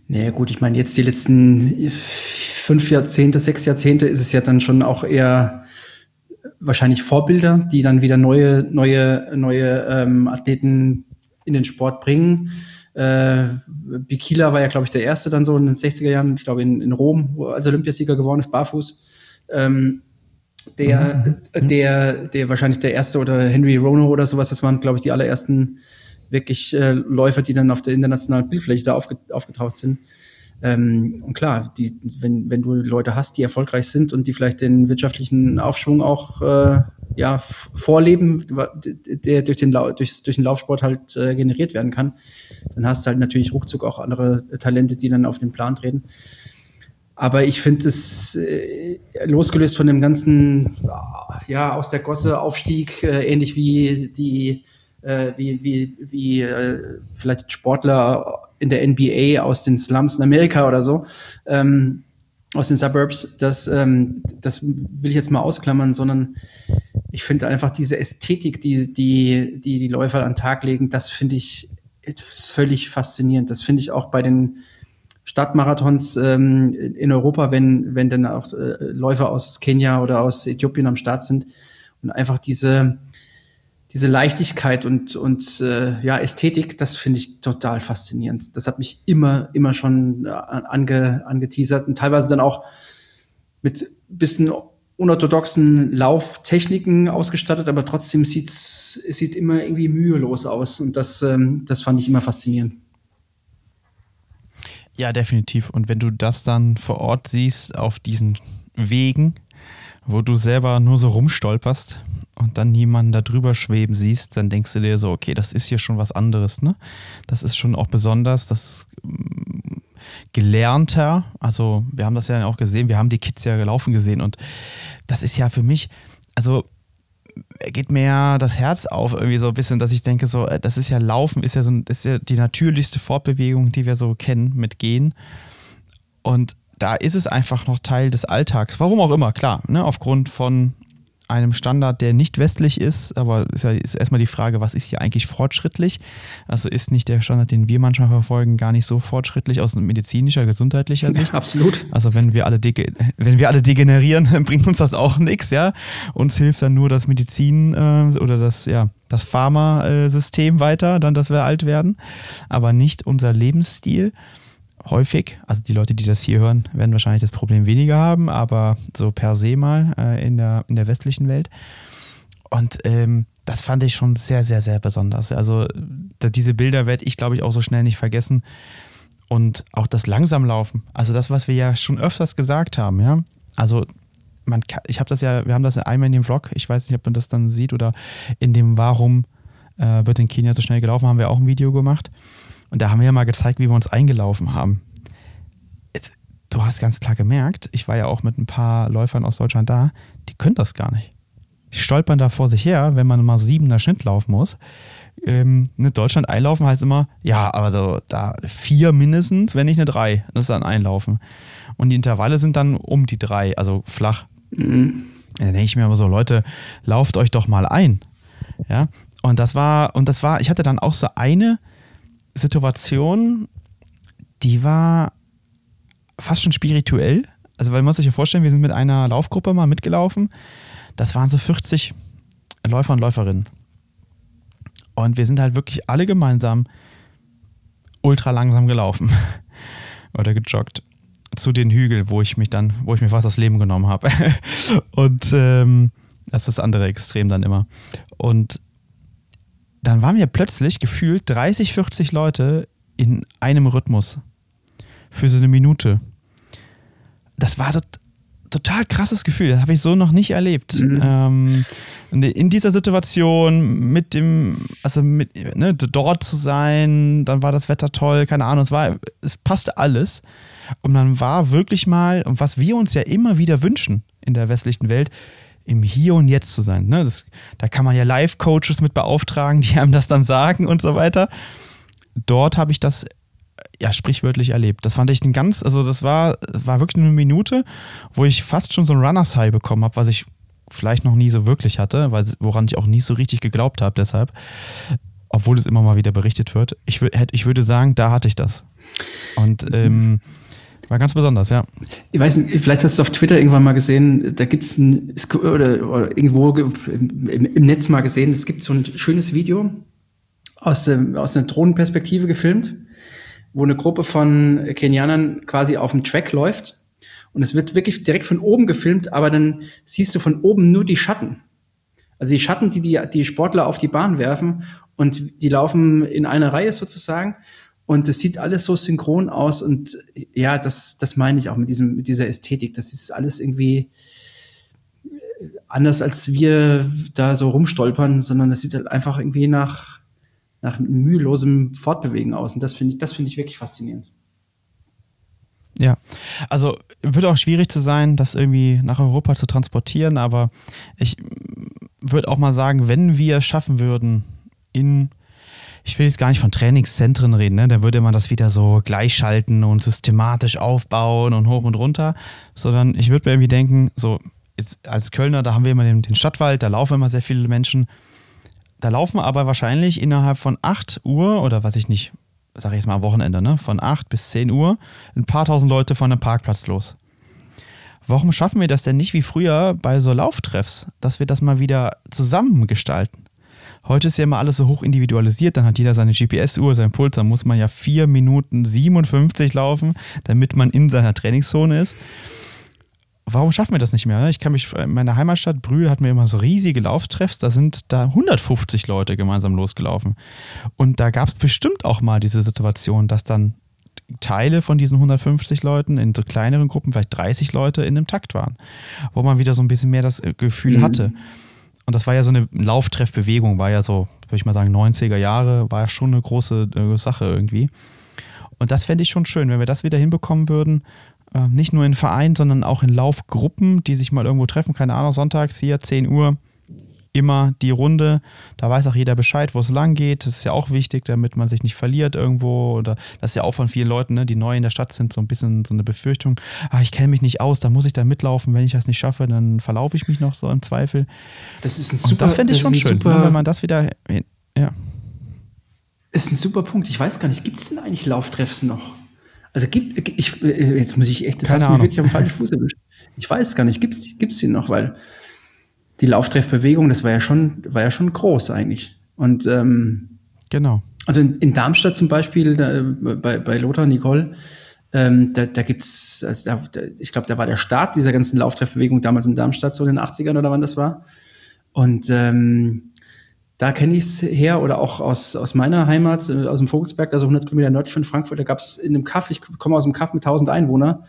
Naja, gut, ich meine, jetzt die letzten fünf Jahrzehnte, sechs Jahrzehnte ist es ja dann schon auch eher wahrscheinlich Vorbilder, die dann wieder neue, neue, neue ähm, Athleten in den Sport bringen. Äh, Bikila war ja, glaube ich, der erste dann so in den 60er Jahren, ich glaube in, in Rom, wo als Olympiasieger geworden ist, barfuß. Ähm, der, mhm. der, der wahrscheinlich der erste oder Henry Rono oder sowas, das waren, glaube ich, die allerersten wirklich äh, Läufer, die dann auf der internationalen Bildfläche da aufge aufgetaucht sind. Ähm, und klar, die, wenn, wenn du Leute hast, die erfolgreich sind und die vielleicht den wirtschaftlichen Aufschwung auch äh, ja, vorleben, der durch den, durch, durch den Laufsport halt äh, generiert werden kann, dann hast du halt natürlich ruckzuck auch andere Talente, die dann auf den Plan treten. Aber ich finde es äh, losgelöst von dem ganzen, ja, aus der Gosse Aufstieg, äh, ähnlich wie die, äh, wie, wie, wie äh, vielleicht Sportler in der NBA aus den Slums in Amerika oder so, ähm, aus den Suburbs, das, ähm, das will ich jetzt mal ausklammern, sondern ich finde einfach diese Ästhetik, die, die, die die Läufer an den Tag legen, das finde ich völlig faszinierend. Das finde ich auch bei den Stadtmarathons ähm, in Europa, wenn, wenn dann auch äh, Läufer aus Kenia oder aus Äthiopien am Start sind und einfach diese, diese Leichtigkeit und, und äh, ja, Ästhetik, das finde ich total faszinierend. Das hat mich immer, immer schon äh, ange, angeteasert und teilweise dann auch mit bisschen unorthodoxen Lauftechniken ausgestattet, aber trotzdem sieht's, es sieht immer irgendwie mühelos aus und das, ähm, das fand ich immer faszinierend. Ja, definitiv. Und wenn du das dann vor Ort siehst auf diesen Wegen, wo du selber nur so rumstolperst und dann niemanden da drüber schweben siehst, dann denkst du dir so, okay, das ist hier schon was anderes, ne? Das ist schon auch besonders, das gelernter, also wir haben das ja auch gesehen, wir haben die Kids ja gelaufen gesehen und das ist ja für mich, also geht mir ja das Herz auf, irgendwie so ein bisschen, dass ich denke, so, äh, das ist ja Laufen, ist ja so ist ja die natürlichste Fortbewegung, die wir so kennen mit Gehen. Und da ist es einfach noch Teil des Alltags. Warum auch immer, klar, ne, aufgrund von einem Standard, der nicht westlich ist, aber ist ja ist erstmal die Frage, was ist hier eigentlich fortschrittlich? Also ist nicht der Standard, den wir manchmal verfolgen, gar nicht so fortschrittlich aus medizinischer, gesundheitlicher Sicht? Ja, absolut. Also wenn wir alle wenn wir alle degenerieren, bringt uns das auch nichts, ja. Uns hilft dann nur das Medizin äh, oder das ja das Pharmasystem weiter, dann dass wir alt werden, aber nicht unser Lebensstil häufig, also die Leute, die das hier hören, werden wahrscheinlich das Problem weniger haben, aber so per se mal äh, in, der, in der westlichen Welt. Und ähm, das fand ich schon sehr, sehr, sehr besonders. Also da, diese Bilder werde ich, glaube ich, auch so schnell nicht vergessen. Und auch das Langsamlaufen, also das, was wir ja schon öfters gesagt haben, ja. Also man ich habe das ja, wir haben das einmal in dem Vlog, ich weiß nicht, ob man das dann sieht oder in dem Warum äh, wird in Kenia so schnell gelaufen, haben wir auch ein Video gemacht. Und da haben wir ja mal gezeigt, wie wir uns eingelaufen haben. Du hast ganz klar gemerkt, ich war ja auch mit ein paar Läufern aus Deutschland da, die können das gar nicht. Die stolpern da vor sich her, wenn man mal siebener Schnitt laufen muss. Ähm, eine Deutschland einlaufen heißt immer, ja, aber so, da vier mindestens, wenn nicht eine drei. Das ist dann Einlaufen. Und die Intervalle sind dann um die drei, also flach. Mhm. Da denke ich mir aber so, Leute, lauft euch doch mal ein. Ja. Und das war, und das war, ich hatte dann auch so eine Situation, die war fast schon spirituell. Also, weil man muss sich ja vorstellen, wir sind mit einer Laufgruppe mal mitgelaufen. Das waren so 40 Läufer und Läuferinnen. Und wir sind halt wirklich alle gemeinsam ultra langsam gelaufen oder gejoggt zu den Hügeln, wo ich mich dann, wo ich mir fast das Leben genommen habe. und ähm, das ist das andere Extrem dann immer. Und dann waren wir plötzlich gefühlt 30, 40 Leute in einem Rhythmus für so eine Minute. Das war so total krasses Gefühl. Das habe ich so noch nicht erlebt. Mhm. Ähm, in dieser Situation mit dem, also mit, ne, dort zu sein, dann war das Wetter toll, keine Ahnung, es war, es passte alles. Und dann war wirklich mal, und was wir uns ja immer wieder wünschen in der westlichen Welt, im Hier und Jetzt zu sein. Ne? Das, da kann man ja Live-Coaches mit beauftragen, die einem das dann sagen und so weiter. Dort habe ich das ja sprichwörtlich erlebt. Das fand ich ein ganz, also das war, war wirklich eine Minute, wo ich fast schon so ein Runners High bekommen habe, was ich vielleicht noch nie so wirklich hatte, weil, woran ich auch nie so richtig geglaubt habe, deshalb. Obwohl es immer mal wieder berichtet wird. Ich, ich würde sagen, da hatte ich das. Und ähm, war ganz besonders, ja. Ich weiß nicht, vielleicht hast du auf Twitter irgendwann mal gesehen, da gibt es ein, oder, oder irgendwo im, im, Netz mal gesehen, es gibt so ein schönes Video aus, aus einer Drohnenperspektive gefilmt, wo eine Gruppe von Kenianern quasi auf dem Track läuft. Und es wird wirklich direkt von oben gefilmt, aber dann siehst du von oben nur die Schatten. Also die Schatten, die die, die Sportler auf die Bahn werfen und die laufen in einer Reihe sozusagen. Und es sieht alles so synchron aus und ja, das, das meine ich auch mit, diesem, mit dieser Ästhetik. Das ist alles irgendwie anders, als wir da so rumstolpern, sondern es sieht halt einfach irgendwie nach, nach mühelosem Fortbewegen aus. Und das finde ich, das ich wirklich faszinierend. Ja, also wird auch schwierig zu sein, das irgendwie nach Europa zu transportieren, aber ich würde auch mal sagen, wenn wir es schaffen würden, in ich will jetzt gar nicht von Trainingszentren reden, ne? da würde man das wieder so gleichschalten und systematisch aufbauen und hoch und runter, sondern ich würde mir irgendwie denken, so als Kölner, da haben wir immer den, den Stadtwald, da laufen immer sehr viele Menschen, da laufen aber wahrscheinlich innerhalb von 8 Uhr oder was ich nicht, sage ich jetzt mal am Wochenende, ne? von 8 bis 10 Uhr ein paar tausend Leute von einem Parkplatz los. Warum schaffen wir das denn nicht wie früher bei so Lauftreffs, dass wir das mal wieder zusammen gestalten? Heute ist ja immer alles so hoch individualisiert, dann hat jeder seine GPS-Uhr, seinen Puls, dann muss man ja 4 Minuten 57 laufen, damit man in seiner Trainingszone ist. Warum schaffen wir das nicht mehr? Ich kann mich, in meiner Heimatstadt Brühl hatten wir immer so riesige Lauftreffs, da sind da 150 Leute gemeinsam losgelaufen. Und da gab es bestimmt auch mal diese Situation, dass dann Teile von diesen 150 Leuten in so kleineren Gruppen, vielleicht 30 Leute in einem Takt waren, wo man wieder so ein bisschen mehr das äh, Gefühl mhm. hatte. Und das war ja so eine Lauftreffbewegung, war ja so, würde ich mal sagen, 90er Jahre, war ja schon eine große äh, Sache irgendwie. Und das fände ich schon schön, wenn wir das wieder hinbekommen würden. Äh, nicht nur in Vereinen, sondern auch in Laufgruppen, die sich mal irgendwo treffen. Keine Ahnung, sonntags hier 10 Uhr immer die Runde. Da weiß auch jeder Bescheid, wo es lang geht. Das ist ja auch wichtig, damit man sich nicht verliert irgendwo. Oder das ist ja auch von vielen Leuten, ne, die neu in der Stadt sind, so ein bisschen so eine Befürchtung. Ah, ich kenne mich nicht aus, da muss ich da mitlaufen. Wenn ich das nicht schaffe, dann verlaufe ich mich noch so im Zweifel. Das ist ein super. Und das fände ich schon schön, super, ne, wenn man das wieder. Ja. Ist ein super Punkt. Ich weiß gar nicht, gibt es denn eigentlich Lauftreffs noch? Also gibt ich äh, jetzt muss ich echt, jetzt Keine hast du mich wirklich am falschen Fuß erwischt. Ich weiß gar nicht, gibt es die noch, weil die Lauftreffbewegung, das war ja schon, war ja schon groß eigentlich. Und ähm, genau. Also in, in, Darmstadt zum Beispiel, da, bei, bei Lothar Nicole, ähm, da, da gibt's, also da, da, ich glaube, da war der Start dieser ganzen Lauftreffbewegung damals in Darmstadt, so in den 80ern oder wann das war. Und ähm, da kenne ich es her oder auch aus, aus meiner Heimat, äh, aus dem Vogelsberg, also 100 Kilometer nördlich von Frankfurt, da gab es in einem Kaff, ich komme aus einem Kaff mit 1000 Einwohnern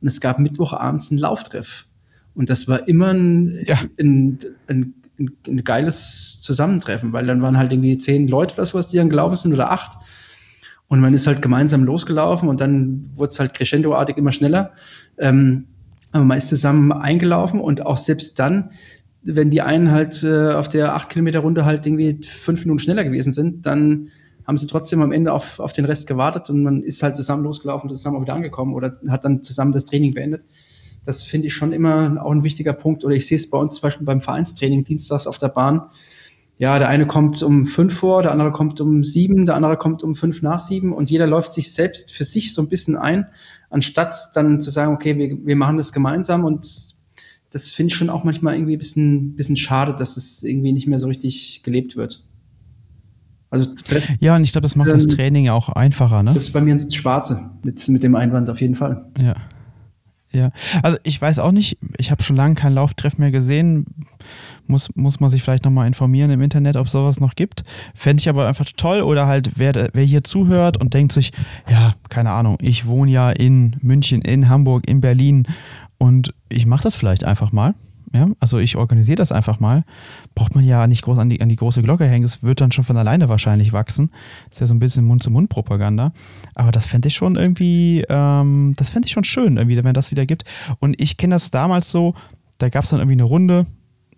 und es gab Mittwochabends einen Lauftreff. Und das war immer ein, ja. ein, ein, ein, ein, geiles Zusammentreffen, weil dann waren halt irgendwie zehn Leute oder sowas, die dann gelaufen sind oder acht. Und man ist halt gemeinsam losgelaufen und dann wurde es halt crescendoartig immer schneller. Ähm, aber man ist zusammen eingelaufen und auch selbst dann wenn die einen halt äh, auf der 8 Kilometer Runde halt irgendwie fünf Minuten schneller gewesen sind, dann haben sie trotzdem am Ende auf, auf den Rest gewartet und man ist halt zusammen losgelaufen, zusammen auch wieder angekommen oder hat dann zusammen das Training beendet. Das finde ich schon immer auch ein wichtiger Punkt. Oder ich sehe es bei uns zum Beispiel beim Vereinstraining dienstags auf der Bahn. Ja, der eine kommt um fünf vor, der andere kommt um sieben, der andere kommt um fünf nach sieben und jeder läuft sich selbst für sich so ein bisschen ein, anstatt dann zu sagen, okay, wir, wir machen das gemeinsam und das finde ich schon auch manchmal irgendwie ein bisschen, bisschen schade, dass es irgendwie nicht mehr so richtig gelebt wird. Also, ja, und ich glaube, das macht das Training ja auch einfacher, ne? Das ist bei mir ins Schwarze mit, mit dem Einwand auf jeden Fall. Ja. Ja, also ich weiß auch nicht, ich habe schon lange kein Lauftreff mehr gesehen. Muss, muss man sich vielleicht nochmal informieren im Internet, ob es sowas noch gibt. Fände ich aber einfach toll. Oder halt, wer, wer hier zuhört und denkt sich, ja, keine Ahnung, ich wohne ja in München, in Hamburg, in Berlin und ich mache das vielleicht einfach mal. Ja, also ich organisiere das einfach mal. Braucht man ja nicht groß an die, an die große Glocke hängen. Es wird dann schon von alleine wahrscheinlich wachsen. Das ist ja so ein bisschen Mund-zu-Mund-Propaganda. Aber das fände ich schon irgendwie, ähm, das fände ich schon schön, irgendwie, wenn das wieder gibt. Und ich kenne das damals so, da gab es dann irgendwie eine Runde,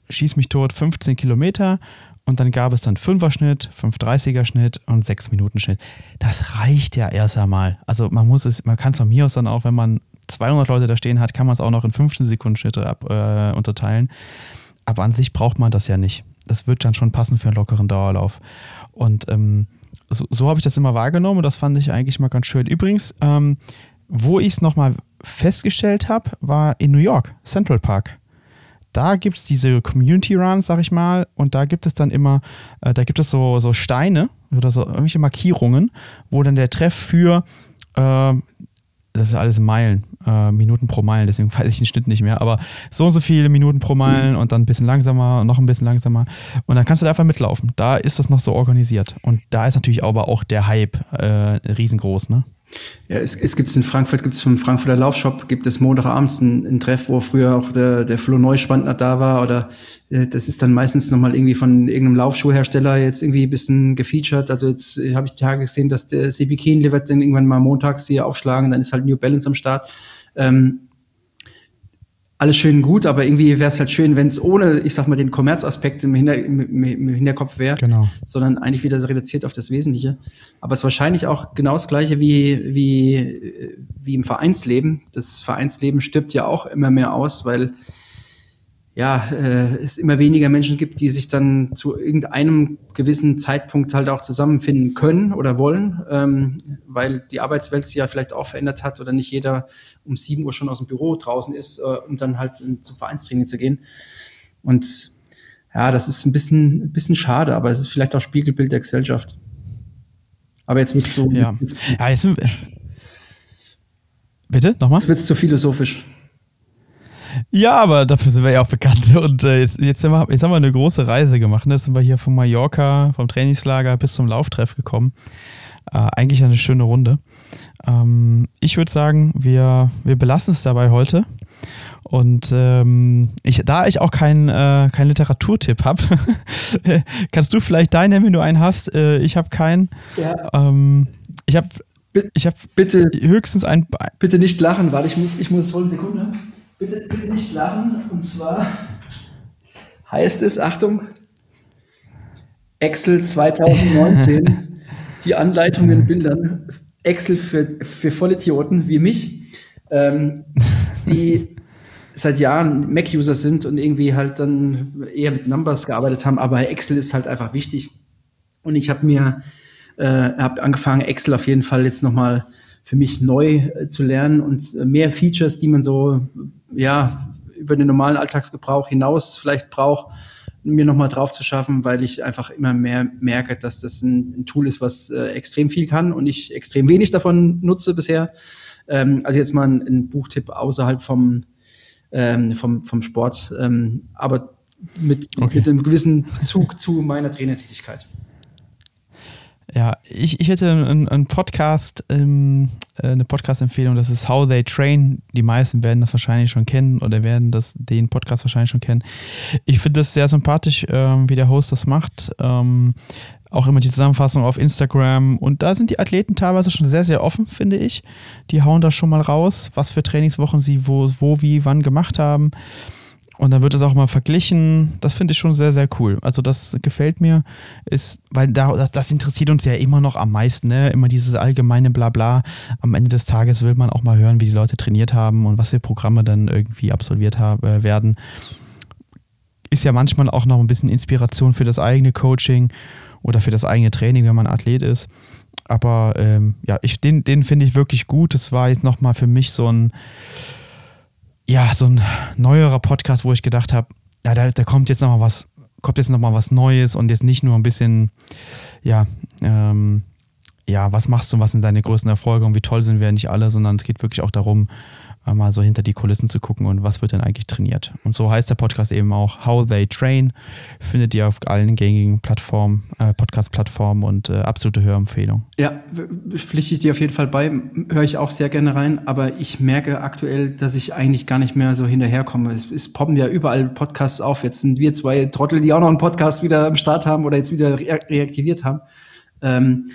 schieß mich tot, 15 Kilometer. Und dann gab es dann 5er-Schnitt, 5-30er-Schnitt und 6-Minuten-Schnitt. Das reicht ja erst einmal. Also man muss es, man kann es von mir aus dann auch, wenn man 200 Leute da stehen hat, kann man es auch noch in 15 Sekunden Schnitte ab, äh, unterteilen. Aber an sich braucht man das ja nicht. Das wird dann schon passen für einen lockeren Dauerlauf. Und ähm, so, so habe ich das immer wahrgenommen und das fand ich eigentlich mal ganz schön. Übrigens, ähm, wo ich es nochmal festgestellt habe, war in New York, Central Park. Da gibt es diese Community Runs, sag ich mal, und da gibt es dann immer, äh, da gibt es so, so Steine oder so irgendwelche Markierungen, wo dann der Treff für äh, das ist alles Meilen, äh, Minuten pro Meilen, deswegen weiß ich den Schnitt nicht mehr, aber so und so viele Minuten pro Meilen mhm. und dann ein bisschen langsamer und noch ein bisschen langsamer. Und dann kannst du da einfach mitlaufen. Da ist das noch so organisiert. Und da ist natürlich aber auch der Hype äh, riesengroß, ne? Ja, es, es gibt in Frankfurt, gibt es vom Frankfurter Laufshop, gibt es Montagabends einen, einen Treff, wo früher auch der, der Flo Neuspandner da war oder äh, das ist dann meistens nochmal irgendwie von irgendeinem Laufschuhhersteller jetzt irgendwie ein bisschen gefeatured. Also jetzt äh, habe ich die Tage gesehen, dass der CB Keen wird dann irgendwann mal montags hier aufschlagen, dann ist halt New Balance am Start. Ähm, alles schön gut, aber irgendwie wäre es halt schön, wenn es ohne, ich sag mal, den Kommerzaspekt im, Hinter im, im Hinterkopf wäre, genau. sondern eigentlich wieder reduziert auf das Wesentliche. Aber es ist wahrscheinlich auch genau das Gleiche wie, wie, wie im Vereinsleben. Das Vereinsleben stirbt ja auch immer mehr aus, weil ja, äh, es immer weniger Menschen gibt, die sich dann zu irgendeinem gewissen Zeitpunkt halt auch zusammenfinden können oder wollen, ähm, weil die Arbeitswelt sich ja vielleicht auch verändert hat oder nicht jeder um sieben Uhr schon aus dem Büro draußen ist, äh, um dann halt zum Vereinstraining zu gehen. Und ja, das ist ein bisschen, ein bisschen schade, aber es ist vielleicht auch Spiegelbild der Gesellschaft. Aber jetzt wird so. Ja, ja jetzt sind, Bitte, nochmal? Jetzt wird es zu philosophisch. Ja, aber dafür sind wir ja auch bekannt. Und äh, jetzt, jetzt, haben wir, jetzt haben wir eine große Reise gemacht. Ne? Jetzt sind wir hier von Mallorca, vom Trainingslager bis zum Lauftreff gekommen. Äh, eigentlich eine schöne Runde. Ähm, ich würde sagen, wir, wir belassen es dabei heute. Und ähm, ich, da ich auch keinen äh, kein Literaturtipp habe, kannst du vielleicht deinen, wenn du einen hast. Äh, ich habe keinen. Ja. Ähm, ich habe ich hab bitte höchstens ein. Bitte nicht lachen, warte, ich muss, ich muss eine Sekunde. Bitte, bitte nicht lachen. Und zwar heißt es, Achtung, Excel 2019, die Anleitung in Bildern, Excel für, für Vollidioten wie mich, ähm, die seit Jahren Mac-User sind und irgendwie halt dann eher mit Numbers gearbeitet haben, aber Excel ist halt einfach wichtig. Und ich habe mir äh, hab angefangen, Excel auf jeden Fall jetzt nochmal für mich neu äh, zu lernen und äh, mehr Features, die man so ja über den normalen Alltagsgebrauch hinaus vielleicht braucht, mir nochmal drauf zu schaffen, weil ich einfach immer mehr merke, dass das ein, ein Tool ist, was äh, extrem viel kann und ich extrem wenig davon nutze bisher. Ähm, also jetzt mal ein, ein Buchtipp außerhalb vom ähm, vom, vom Sport, ähm, aber mit, okay. mit einem gewissen Zug zu meiner Trainertätigkeit. Ja, ich, ich hätte einen, einen Podcast, ähm, äh, eine Podcast-Empfehlung, das ist How They Train. Die meisten werden das wahrscheinlich schon kennen oder werden das, den Podcast wahrscheinlich schon kennen. Ich finde das sehr sympathisch, ähm, wie der Host das macht. Ähm, auch immer die Zusammenfassung auf Instagram. Und da sind die Athleten teilweise schon sehr, sehr offen, finde ich. Die hauen da schon mal raus, was für Trainingswochen sie wo, wo wie, wann gemacht haben. Und dann wird das auch mal verglichen. Das finde ich schon sehr, sehr cool. Also das gefällt mir, ist, weil da, das, das interessiert uns ja immer noch am meisten, ne? Immer dieses allgemeine Blabla. Am Ende des Tages will man auch mal hören, wie die Leute trainiert haben und was für Programme dann irgendwie absolviert haben, äh, werden. Ist ja manchmal auch noch ein bisschen Inspiration für das eigene Coaching oder für das eigene Training, wenn man Athlet ist. Aber ähm, ja, ich, den, den finde ich wirklich gut. Das war jetzt nochmal für mich so ein, ja, so ein neuerer Podcast, wo ich gedacht habe, ja, da, da kommt jetzt nochmal was, kommt jetzt nochmal was Neues und jetzt nicht nur ein bisschen, ja, ähm, ja, was machst du, was sind deine größten Erfolge und wie toll sind wir nicht alle, sondern es geht wirklich auch darum, mal so hinter die Kulissen zu gucken und was wird denn eigentlich trainiert. Und so heißt der Podcast eben auch How They Train. Findet ihr auf allen gängigen Plattformen, äh, Podcast-Plattformen und äh, absolute Hörempfehlung. Ja, pflichte ich dir auf jeden Fall bei. Höre ich auch sehr gerne rein, aber ich merke aktuell, dass ich eigentlich gar nicht mehr so hinterherkomme. Es, es poppen ja überall Podcasts auf. Jetzt sind wir zwei Trottel, die auch noch einen Podcast wieder am Start haben oder jetzt wieder re reaktiviert haben. Ähm,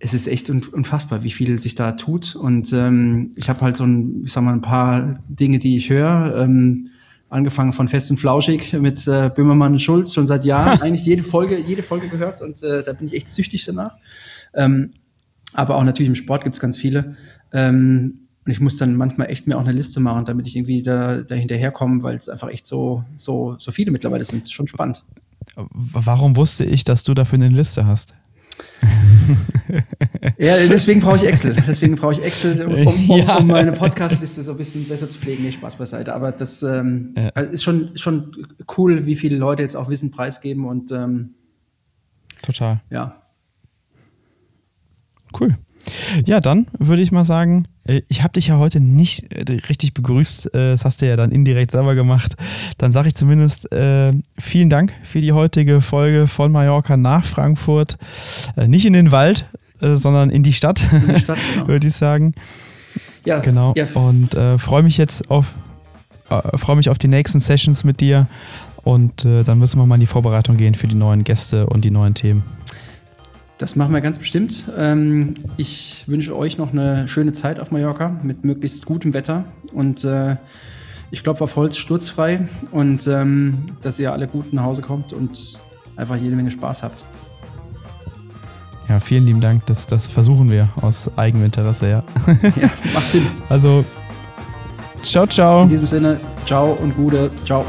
es ist echt unfassbar, wie viel sich da tut. Und ähm, ich habe halt so ein, ich sag mal, ein paar Dinge, die ich höre. Ähm, angefangen von Fest und Flauschig mit äh, Böhmermann und Schulz schon seit Jahren eigentlich jede Folge, jede Folge gehört und äh, da bin ich echt süchtig danach. Ähm, aber auch natürlich im Sport gibt's ganz viele. Ähm, und ich muss dann manchmal echt mir auch eine Liste machen, damit ich irgendwie da, da hinterherkomme, weil es einfach echt so, so, so viele mittlerweile sind. Schon spannend. Warum wusste ich, dass du dafür eine Liste hast? ja, deswegen brauche ich Excel. Deswegen brauche ich Excel, um, um, ja. um meine Podcast-Liste so ein bisschen besser zu pflegen. Nee, Spaß beiseite. Aber das ähm, ja. Also ist schon, schon cool, wie viele Leute jetzt auch Wissen preisgeben und ähm, total. Ja. Cool. Ja, dann würde ich mal sagen, ich habe dich ja heute nicht äh, richtig begrüßt. Äh, das hast du ja dann indirekt selber gemacht. Dann sage ich zumindest äh, vielen Dank für die heutige Folge von Mallorca nach Frankfurt. Äh, nicht in den Wald, äh, sondern in die Stadt, Stadt genau. würde ich sagen. Ja, genau. Ja. Und freue mich jetzt auf, freue mich auf die nächsten Sessions mit dir. Und dann müssen wir mal in die Vorbereitung gehen für die neuen Gäste und die neuen Themen. Das machen wir ganz bestimmt. Ähm, ich wünsche euch noch eine schöne Zeit auf Mallorca mit möglichst gutem Wetter und äh, ich klopfe auf Holz sturzfrei und ähm, dass ihr alle gut nach Hause kommt und einfach jede Menge Spaß habt. Ja, vielen lieben Dank. Das, das versuchen wir aus eigenem Interesse, ja. Ja, macht Sinn. Also, ciao, ciao. In diesem Sinne, ciao und gute, ciao.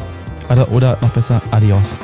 Oder, oder noch besser, adios.